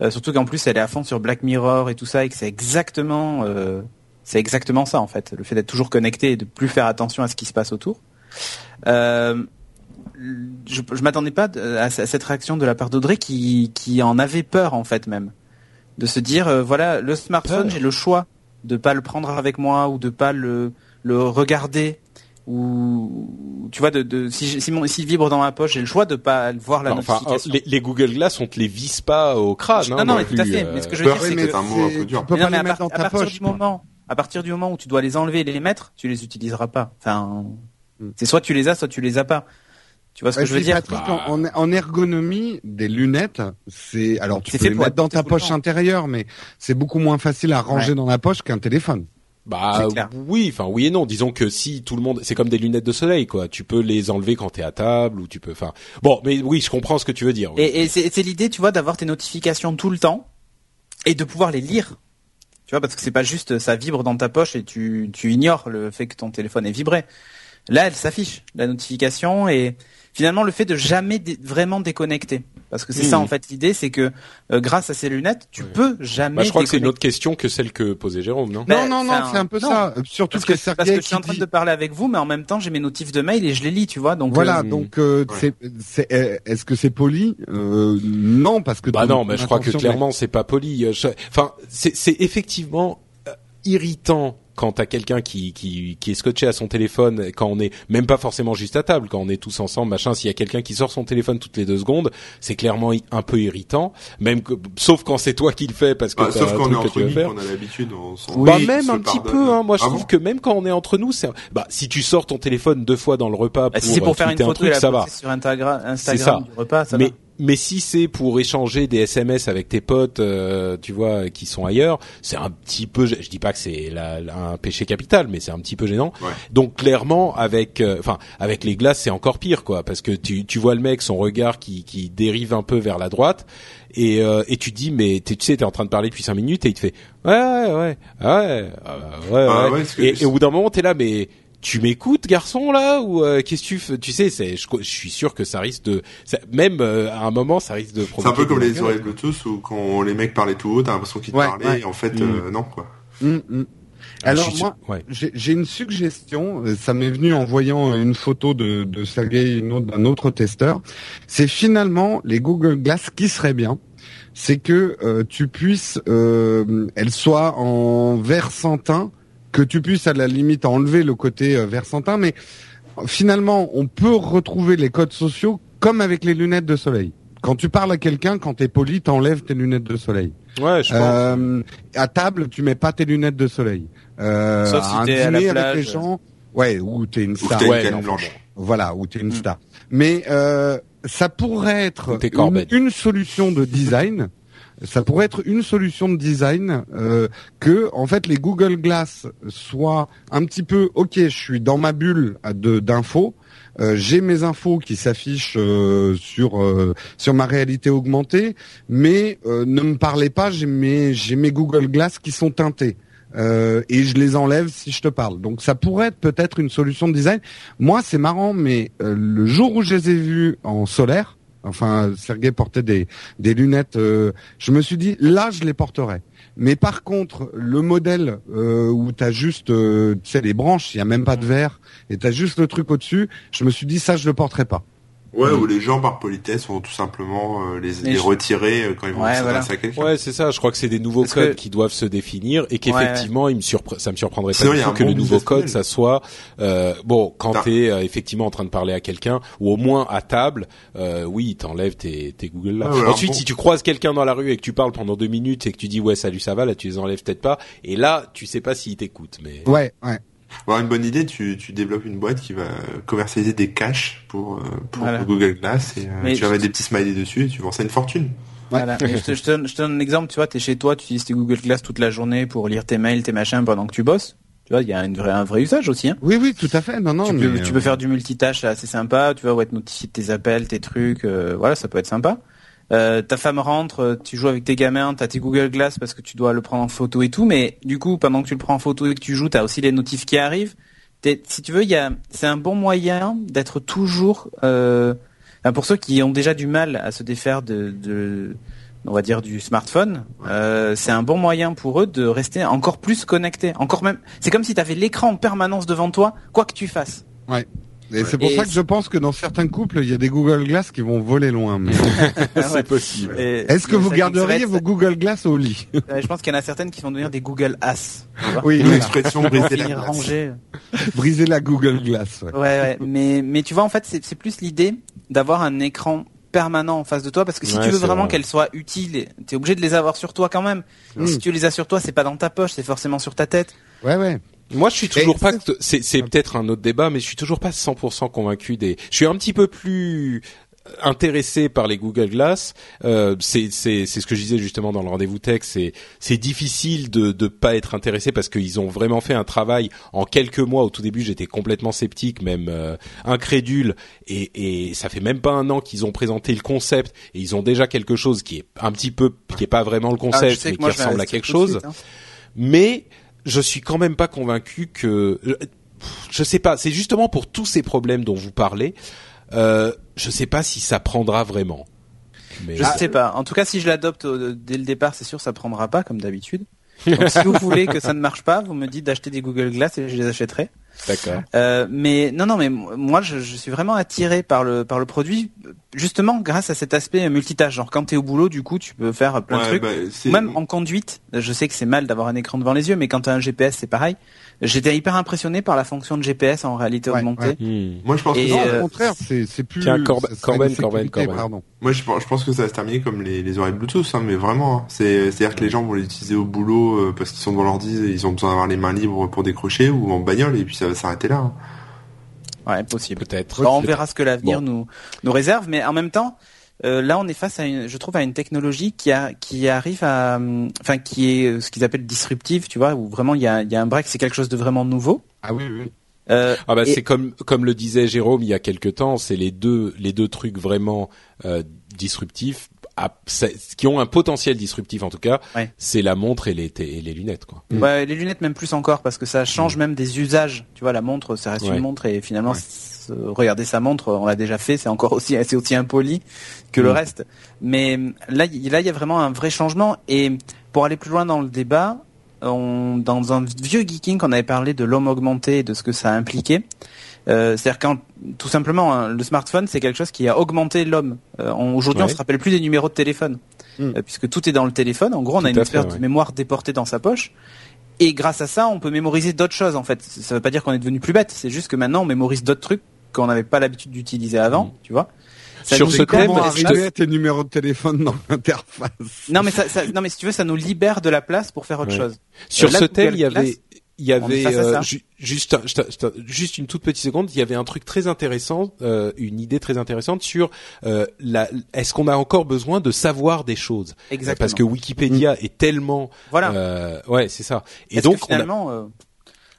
euh, surtout qu'en plus elle est à fond sur Black Mirror et tout ça et que c'est exactement euh, c'est exactement ça en fait. Le fait d'être toujours connecté et de plus faire attention à ce qui se passe autour. Euh, je, je m'attendais pas à, à cette réaction de la part d'Audrey qui qui en avait peur en fait même de se dire euh, voilà le smartphone j'ai le choix de pas le prendre avec moi ou de pas le le regarder ou tu vois de, de si j'ai- si mon s'il vibre dans ma poche j'ai le choix de pas voir la Enfin, notification. les, les Google Glass, on te les vise pas au crâne. non hein, non non mais tout à fait. euh, Mais ce que je veux dire c'est c'est que un mot un peu c'est- dur. tu peux mais pas non, mais les à, mettre dans à ta partir poche. du moment à partir du moment où tu dois les enlever et les mettre tu les utiliseras pas. Enfin Hmm. c'est soit tu les as soit tu les as pas. Tu vois ce que je veux dire? Patrick, Bah. en, en ergonomie, des lunettes, c'est alors tu C'est peux fait les mettre dans ta poche intérieure, mais c'est beaucoup moins facile à ranger Ouais. dans la poche qu'un téléphone. Bah oui, enfin oui et non. Disons que si tout le monde, c'est comme des lunettes de soleil, quoi. Tu peux les enlever quand t'es à table ou tu peux. Enfin bon, mais oui, je comprends ce que tu veux dire. oui. Et, et c'est c'est l'idée, tu vois, d'avoir tes notifications tout le temps et de pouvoir les lire. Tu vois, parce que c'est pas juste ça vibre dans ta poche et tu, tu ignores le fait que ton téléphone est vibré. Là, elle s'affiche, la notification, et finalement le fait de jamais dé- vraiment déconnecter. Parce que c'est ça en fait l'idée, c'est que euh, grâce à ces lunettes, tu peux jamais. Bah, je crois que c'est une autre question que celle que posait Jérôme, non? Ben, non, non, non, c'est un peu non. ça. Euh, Surtout Parce que, que, Sergei parce que je suis en train dit- de parler avec vous, mais en même temps j'ai mes notifs de mail et je les lis, tu vois. Donc Voilà, euh, donc euh, Ouais. c'est, c'est, euh, est-ce que c'est poli? Euh, Non, parce que Bah non, mais je crois que clairement c'est pas poli. Enfin, c'est c'est effectivement irritant quand t'as quelqu'un qui, qui qui est scotché à son téléphone quand on est même pas forcément juste à table quand on est tous ensemble machin s'il y a quelqu'un qui sort son téléphone toutes les deux secondes c'est clairement un peu irritant même que, sauf quand c'est toi qui le fais parce que Bah, sauf quand on est entre a l'habitude, on s'en bah même un petit pardonne. peu hein. moi je Ah trouve bon que même quand on est entre nous c'est bah si tu sors ton téléphone deux fois dans le repas bah, pour, si c'est pour euh, faire une un photo truc et la ça va sur Instagram, ça. Instagram du repas, ça mais va. Mais si c'est pour échanger des SMS avec tes potes, euh, tu vois, qui sont ailleurs, c'est un petit peu. Je dis pas que c'est un péché capital, mais c'est un petit peu gênant. Ouais. Donc clairement, avec, euh, enfin, avec les glaces, c'est encore pire, quoi, parce que tu, tu vois le mec, son regard qui, qui dérive un peu vers la droite, et, euh, et tu dis, mais tu sais, t'es en train de parler depuis cinq minutes, et il te fait, ouais, ouais, ouais, ah ouais, ouais, Ah ouais. ouais, parce que- et, et au bout d'un moment, t'es là, mais tu m'écoutes, garçon, là, ou euh, qu'est-ce que tu fais? Tu sais, c'est, je, je suis sûr que ça risque de, ça- même euh, à un moment, ça risque de C'est un peu comme les oreilles Bluetooth où quand les mecs parlaient tout haut, t'as l'impression qu'ils te Ouais, parlaient ouais. et en fait, Mm. euh, non quoi. Hum, hum. Ah, Alors moi, ouais. j'ai j'ai une suggestion. euh, Ça m'est venu en voyant une photo de, de autre- d'un autre testeur. C'est finalement les Google Glass qui serait bien. C'est que euh, tu puisses, euh, elles soient en vert santin, que tu puisses à la limite enlever le côté euh, vert santin, mais finalement on peut retrouver les codes sociaux comme avec les lunettes de soleil. Quand tu parles à quelqu'un, quand t'es poli, t'enlèves tes lunettes de soleil. Ouais, je pense. Euh, à table, tu mets pas tes lunettes de soleil. Euh, Sauf si à un t'es à la dîner avec les gens, ouais, ou t'es une Ou star. une Ouais, canne non, blanche. Voilà, ou t'es une Mm. star. Mais euh, ça pourrait être Ou une, une solution de design. Ça pourrait être une solution de design euh, que en fait les Google Glass soient un petit peu ok, je suis dans ma bulle de d'infos. euh, j'ai mes infos qui s'affichent euh, sur euh, sur ma réalité augmentée, mais euh, ne me parlez pas, j'ai mes j'ai mes Google Glass qui sont teintés. Euh, et je les enlève si je te parle. Donc ça pourrait être peut-être une solution de design. Moi, c'est marrant, mais euh, le jour où je les ai vus en solaire, enfin, Sergei portait des, lunettes, euh, je me suis dit, là, je les porterai. Mais par contre, le modèle euh, où tu as juste, euh, tu sais, les branches, il y a même pas de verre, et tu as juste le truc au-dessus, je me suis dit, ça, je le porterai pas. Ouais, Mm. ou les gens par politesse vont tout simplement euh, les, les je- retirer euh, quand ils vont Ouais, voilà. à quelqu'un. Ouais, c'est ça. Je crois que c'est des nouveaux Parce codes que- qui doivent se définir et qu'effectivement, il me surpre- ça me surprendrait pas du tout que bon le nouveau code, ça soit euh, bon quand t'es euh, effectivement en train de parler à quelqu'un ou au moins à table. Euh, oui, t'enlèves tes, tes Google là. Ouais, Ensuite, bon. si tu croises quelqu'un dans la rue et que tu parles pendant deux minutes et que tu dis ouais salut ça va, là tu les enlèves peut-être pas. Et là, tu sais pas s'il t'écoute. Mais Ouais, ouais. Voilà une bonne idée, tu, tu développes une boîte qui va commercialiser des caches pour, euh, pour Voilà. Google Glass et euh, Mais tu vas mettre des petits smileys dessus et tu vends ça une fortune. Voilà. Mais je, te, je, te donne, je te donne un exemple, tu vois, t'es chez toi, tu utilises tes Google Glass toute la journée pour lire tes mails, tes machins pendant que tu bosses. Tu vois, il y a une vraie, un vrai usage aussi. Hein. Oui, oui, tout à fait. Non, non, tu, mais, peux, tu euh, peux faire du multitâche assez sympa, tu vois, ou être notifié de tes appels, tes trucs, euh, voilà, ça peut être sympa. Euh, ta femme rentre, euh, tu joues avec tes gamins, t'as tes Google Glass parce que tu dois le prendre en photo et tout, mais du coup, pendant que tu le prends en photo et que tu joues, t'as aussi les notifs qui arrivent. Si tu veux, il y a, c'est un bon moyen d'être toujours, euh, pour ceux qui ont déjà du mal à se défaire de, de on va dire du smartphone, euh, c'est un bon moyen pour eux de rester encore plus connectés, encore même. C'est comme si tu avais l'écran en permanence devant toi, quoi que tu fasses. Et c'est pour Et ça que je pense que dans certains couples, il y a des Google Glass qui vont voler loin. mais- c'est possible. Est-ce que vous garderiez vos Google Glass au lit? Je pense qu'il y en a certaines qui vont devenir des Google As. Oui, Une voilà. expression Ils vont briser la glace. rangés. briser la Google Glass. ouais. Ouais, ouais. Mais, mais tu vois, en fait, c'est c'est plus l'idée d'avoir un écran permanent en face de toi parce que si Ouais, tu veux vraiment vrai. qu'elles soient utiles, t'es obligé de les avoir sur toi quand même. Mm. Si tu les as sur toi, c'est pas dans ta poche, c'est forcément sur ta tête. Ouais, ouais. Moi, je suis toujours Et pas. C'est, c'est peut-être un autre débat, mais je suis toujours pas 100% convaincu des. Je suis un petit peu plus intéressé par les Google Glass. Euh, c'est, c'est, c'est ce que je disais justement dans le rendez-vous tech. C'est, c'est difficile de de pas être intéressé parce qu'ils ont vraiment fait un travail en quelques mois. Au tout début, j'étais complètement sceptique, même euh, incrédule, et, et ça fait même pas un an qu'ils ont présenté le concept et ils ont déjà quelque chose qui est un petit peu, qui est pas vraiment le Ah, concept, mais qui ressemble à quelque chose suite, hein. mais je suis quand même pas convaincu que je sais pas c'est justement pour tous ces problèmes dont vous parlez euh, je sais pas si ça prendra vraiment mais Je sais pas. En tout cas, si je l'adopte au- dès le départ, c'est sûr, ça prendra pas comme d'habitude. Donc, si vous voulez que ça ne marche pas, vous me dites d'acheter des Google Glass et je les achèterai. D'accord Euh, mais non, non, mais moi, je, je suis vraiment attiré par le par le produit, justement grâce à cet aspect multitâche. Genre, quand t'es au boulot, du coup, tu peux faire plein de Ouais, trucs. bah, même en conduite, je sais que c'est mal d'avoir un écran devant les yeux, mais quand t'as un GPS, c'est pareil. J'étais hyper impressionné par la fonction de GPS en réalité Ouais, augmentée. ouais. Hmm. Moi je pense Et, que Non, ça- euh, au contraire, c'est c'est plus. Tiens, Corben- Corben, Corben, pardon. moi je, pense- je pense que ça va se terminer comme les, les oreilles Bluetooth, hein, mais vraiment. hein. C'est c'est à dire que les gens vont l'utiliser au boulot euh, parce qu'ils sont devant l'ordi et ils ont besoin d'avoir les mains libres pour décrocher ou en bagnole et puis ça va s'arrêter là. hein. Ouais, possible. peut-être Bon, on verra ce que l'avenir Bon. nous nous réserve, mais en même temps, euh, là, on est face à une, je trouve, à une technologie qui a, qui arrive à, hum, enfin, qui est euh, ce qu'ils appellent disruptive, tu vois, où vraiment il y a, il y a un break, c'est quelque chose de vraiment nouveau. Ah oui, oui. Euh, Ah bah et- c'est comme comme le disait Jérôme il y a quelque temps, c'est les deux les deux trucs vraiment euh, disruptifs à- qui ont un potentiel disruptif en tout cas, Ouais. c'est la montre et les et les lunettes quoi. Mm. Ouais, les lunettes même plus encore parce que ça change même des usages. Tu vois, la montre, ça reste Ouais. une montre et finalement, regarder sa montre, on l'a déjà fait, c'est encore aussi, c'est aussi impoli que le Mm. reste. Mais là, il- là, il y a vraiment un vrai changement. Et pour aller plus loin dans le débat, on, dans un vieux geeking, qu'on avait parlé de l'homme augmenté et de ce que ça impliquait. Euh, C'est-à-dire quand tout simplement hein, le smartphone c'est quelque chose qui a augmenté l'homme. Euh, on- Aujourd'hui on Ouais. se rappelle plus des numéros de téléphone Mm. Euh, puisque tout est dans le téléphone. En gros on Tout a une espèce ouais. de mémoire déportée dans sa poche. Et grâce à ça, on peut mémoriser d'autres choses en fait. Ça veut pas dire qu'on est devenu plus bête, c'est juste que maintenant on mémorise d'autres trucs qu'on n'avait pas l'habitude d'utiliser avant, Mm. tu vois. Ça Sur nous ce thème, arriver à tes numéros de téléphone dans l'interface Non mais ça, ça- non mais si tu veux, ça nous libère de la place pour faire autre Ouais. chose. Sur là, ce thème, il y avait il y avait euh, ju- juste juste une toute petite seconde, il y avait un truc très intéressant, euh, une idée très intéressante sur euh, la est-ce qu'on a encore besoin de savoir des choses? Exactement. parce que Wikipédia est tellement voilà. euh, ouais, c'est ça. Et donc on a- finalement, euh,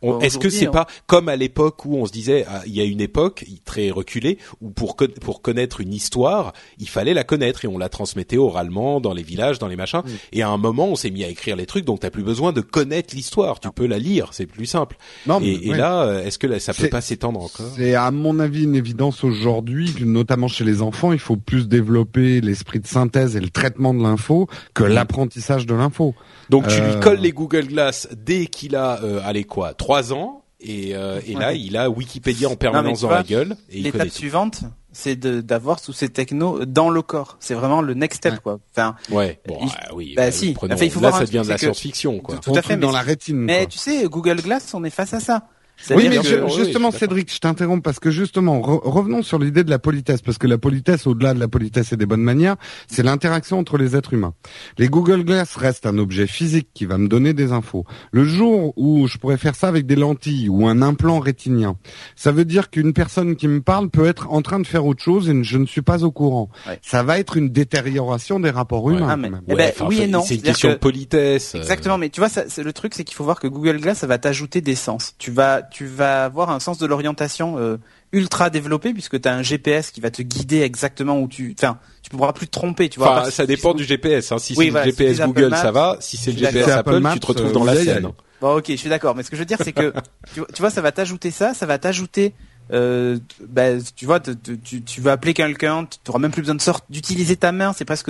On- Est-ce que c'est on- pas comme à l'époque où on se disait ah, il y a une époque très reculée où pour con- pour connaître une histoire il fallait la connaître et on la transmettait oralement dans les villages dans les machins. Mm. et à un moment on s'est mis à écrire les trucs donc t'as plus besoin de connaître l'histoire. Tu peux la lire c'est plus simple. Non, mais et, là euh, est-ce que là, ça peut pas s'étendre encore? C'est à mon avis une évidence aujourd'hui, notamment chez les enfants, il faut plus développer l'esprit de synthèse et le traitement de l'info que l'apprentissage de l'info. donc tu Euh, lui colles les Google Glass dès qu'il a euh, allez quoi trois ans et, euh, et là il a Wikipédia en permanence tu dans la vois, gueule l'étape suivante, c'est d'avoir tous ces technos dans le corps. C'est vraiment le next step Ouais. quoi. Enfin, ouais bon Il- ah oui bah, bah, si. prenons- Enfin, il faut là voir ça devient de la science-fiction quoi Tout à fait, dans mais- la rétine. mais quoi. tu sais, Google Glass, on est face à ça. Oui, mais que- oui, justement. Cédric, je t'interromps parce que justement, re- revenons sur l'idée de la politesse, parce que la politesse, au-delà de la politesse et des bonnes manières, c'est l'interaction entre les êtres humains. Les Google Glass restent un objet physique qui va me donner des infos. Le jour où je pourrais faire ça avec des lentilles ou un implant rétinien, ça veut dire qu'une personne qui me parle peut être en train de faire autre chose et je ne suis pas au courant. Ouais. Ça va être une détérioration des rapports Ouais. humains. Ah, mais-. Eh ben, enfin, oui et non. C'est une question que- de politesse. euh, Exactement, mais tu vois, ça, c'est- le truc, c'est qu'il faut voir que Google Glass, ça va t'ajouter des sens. Tu vas, tu vas avoir un sens de l'orientation euh, ultra développé puisque tu as un GPS qui va te guider exactement où tu, enfin, tu pourras plus te tromper. Tu vois. Enfin, ça si- dépend du GPS. Hein. Si Oui, c'est voilà, le GPS Google, ça va. Si c'est le GPS. Apple, Maps, tu te retrouves euh, dans la scène. Bon, ok, je suis d'accord. Mais ce que je veux dire, c'est que tu, vois- tu vois, ça va t'ajouter ça, ça va t'ajouter. Euh, bah, tu vois, tu, tu vas appeler quelqu'un, tu n'auras même plus besoin de sorte d'utiliser ta main. C'est presque,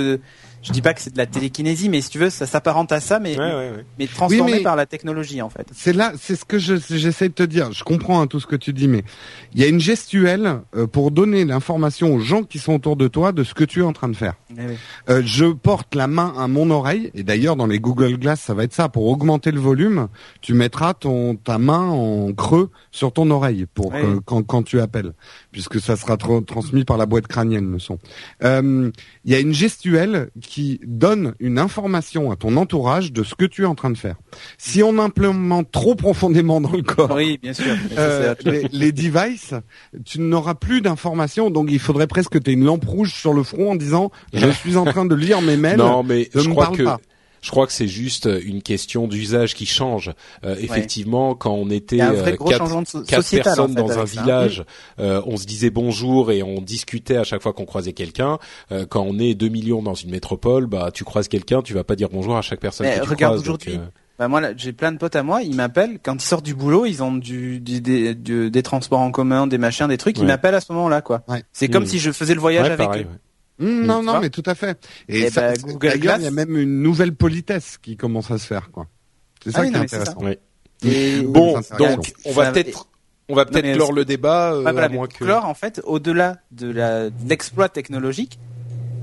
je dis pas que c'est de la télékinésie, mais si tu veux, ça s'apparente à ça, mais Ouais, ouais, ouais. mais transformé mais- par la technologie en fait. C'est là, c'est ce que je- j'essaie de te dire. Je comprends hein, tout ce que tu dis, mais il y a une gestuelle euh, pour donner l'information aux gens qui sont autour de toi de ce que tu es en train de faire. Eh oui. Euh, je porte la main à mon oreille, et d'ailleurs dans les Google Glass, ça va être ça. Pour augmenter le volume, tu mettras ton ta main en creux sur ton oreille pour Oui. que- quand quand tu appelles, puisque ça sera tra- transmis par la boîte crânienne le son. Euh, Il y a une gestuelle qui donne une information à ton entourage de ce que tu es en train de faire. Si on implémente trop profondément dans le corps, Oui, bien sûr. Mais ça, euh, les, les devices, tu n'auras plus d'informations, donc il faudrait presque que tu aies une lampe rouge sur le front en disant je suis en train de lire mes mails. Non, mais ne je me crois parle que pas. Je crois que c'est juste une question d'usage qui change. Euh, effectivement, quand on était euh, quatre, so- quatre sociétal en personnes fait, dans un ça. village, euh, on se disait bonjour et on discutait à chaque fois qu'on croisait quelqu'un. Euh, quand on est 2 millions dans une métropole, bah tu croises quelqu'un, tu vas pas dire bonjour à chaque personne Mais que tu regarde aujourd'hui. euh, Bah, moi, j'ai plein de potes à moi, ils m'appellent quand ils sortent du boulot, ils ont du, du- des, du- des transports en commun, des machins, des trucs, ils m'appellent à ce moment-là, quoi. Ouais. C'est comme Mmh. si je faisais le voyage ouais, avec pareil, eux. Hum, non, non, mais tout à fait. Et Eh ça, ben, Google Glass- il y a même une nouvelle politesse qui commence à se faire, quoi. C'est ça Ah oui, qui est non, intéressant. Et- Bon, donc on va peut-être on va peut-être clore le débat euh, voilà, à moins pour que clore, en fait, au-delà de l'exploit technologique,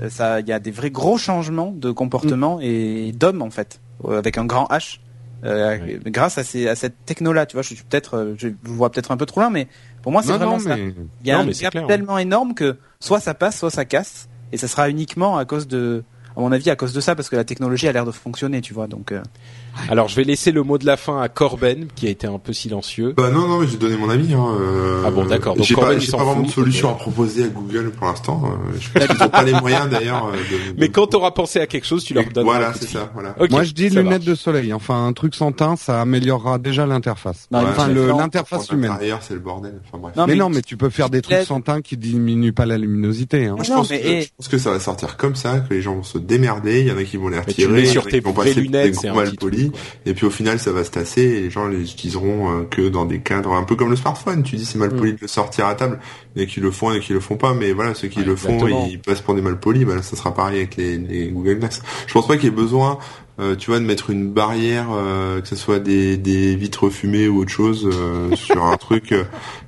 euh, ça, il y a des vrais gros changements de comportement Mm. et d'hommes en fait, euh, avec un grand H. euh, Oui. grâce à, ces, à cette techno-là, tu vois, je suis peut-être, je vous vois peut-être un peu trop loin, mais pour moi c'est vraiment non, ça. mais Il y a Non, un gap clair, tellement énorme que soit ça passe, soit ça casse, et ça sera uniquement à cause de, à mon avis, à cause de ça, parce que la technologie a l'air de fonctionner, tu vois. Donc, euh, Alors je vais laisser le mot de la fin à Corben qui a été un peu silencieux. Bah non, non, mais j'ai donné mon avis. Hein, euh, Ah bon, d'accord. Donc, J'ai Corben, pas, j'ai pas vraiment fout, de solution mais- à proposer à Google pour l'instant. Euh, je pense qu'ils ont pas les moyens d'ailleurs. euh, de- de- Mais quand t'auras pensé à quelque chose, tu leur donnes. Voilà, c'est ça. Voilà. Moi, je dis lunettes marche. de soleil. Enfin, un truc sans teint, ça améliorera déjà l'interface. Non, enfin, l'interface humaine. l'intérieur, c'est le bordel. Enfin bref. Non, mais, mais- non, mais tu peux faire des trucs sans teint qui diminuent pas la luminosité. Hein. Moi, je, Non, pense mais que, et- je pense que ça va sortir comme ça, que les gens vont se démerder, il y en a qui vont les retirer, sur tes lunettes, c'est un mal petit et puis au final ça va se tasser, et les gens les utiliseront euh, que dans des cadres un peu comme le smartphone, tu dis c'est mal poli de le sortir à table, et qui le font et qui le font pas, mais voilà, ceux qui Ouais, le font, exactement. ils passent pour des mal polis, là, ça sera pareil avec les, les Google Glass. Je pense pas qu'il y ait besoin euh, tu vois, de mettre une barrière, euh, que ce soit des, des vitres fumées ou autre chose, euh, sur un truc euh,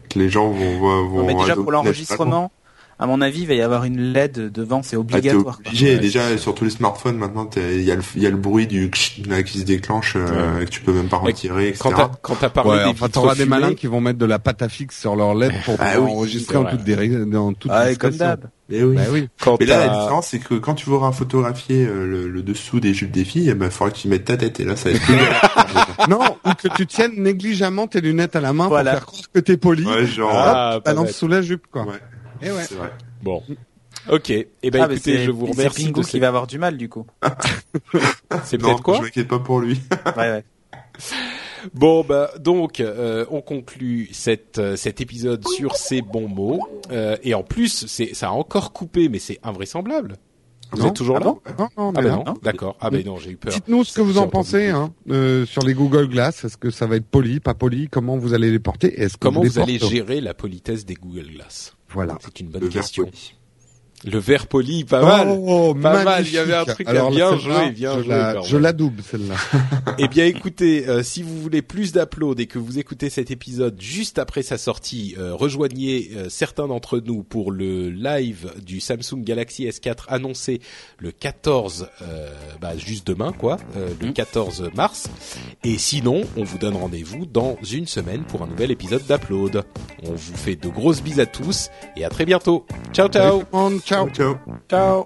que les gens vont, vont, Non, mais déjà pour l'enregistrement, à mon avis, il va y avoir une LED devant, c'est ah, obligatoire. quoi. obligé. Ouais, Déjà, sur tous les smartphones, maintenant, il y a le, il y a le bruit du là, qui se déclenche, euh, et que tu peux même pas Et retirer, etc. Quand t'as quand t'as parlé Ouais, des enfin, t'auras des malins qui vont mettre de la pâte à fixe sur leur LED pour Ah pouvoir oui, enregistrer en toute, dans toute Ah, et comme d'hab. Mais oui. Bah oui. quand Mais là, la différence, c'est que quand tu voudras photographier euh, le, le dessous des jupes des filles, eh ben, il faudra que tu mettes ta tête, et là, ça va être plus. Non, ou que tu tiennes négligemment tes lunettes à la main Voilà. pour faire croire que t'es poli. Ouais, genre, Ah, hop, balance sous la jupe, quoi. ouais, Et ouais. c'est vrai. Bon. Ok. Eh ben Ah, écoutez, c'est- je vous c'est remercie Pingu de qui va avoir du mal, du coup. C'est peut-être quoi je m'inquiète pas pour lui. Ouais, ouais. Bon bah donc euh, on conclut cette euh, cet épisode sur ces bons mots Euh, et en plus c'est ça a encore coupé mais c'est invraisemblable. Vous Non. êtes toujours Ah là bon Non, non, Ah mais ben non. non, d'accord. Ah ben non, j'ai eu peur. Dites-nous ce que vous en pensez hein, euh, sur les Google Glass. Est-ce que ça va être poli, pas poli? Comment vous allez les porter? Est-ce que Comment vous allez gérer la politesse des Google Glass? Voilà. C'est une bonne question. poli. Le verre poli, pas mal. Oh, Pas mal, il y avait un truc à Alors, bien jouer, bien je joué, La, je la double celle-là. Eh bien, écoutez, euh, si vous voulez plus d'uploads et que vous écoutez cet épisode juste après sa sortie, euh, rejoignez euh, certains d'entre nous pour le live du Samsung Galaxy S4 annoncé le 14, euh, bah, juste demain, quoi, euh, le 14 mars. Et sinon, on vous donne rendez-vous dans une semaine pour un nouvel épisode d'upload. On vous fait de grosses bises à tous et à très bientôt. Ciao, ciao. Chao. Chao. Chao.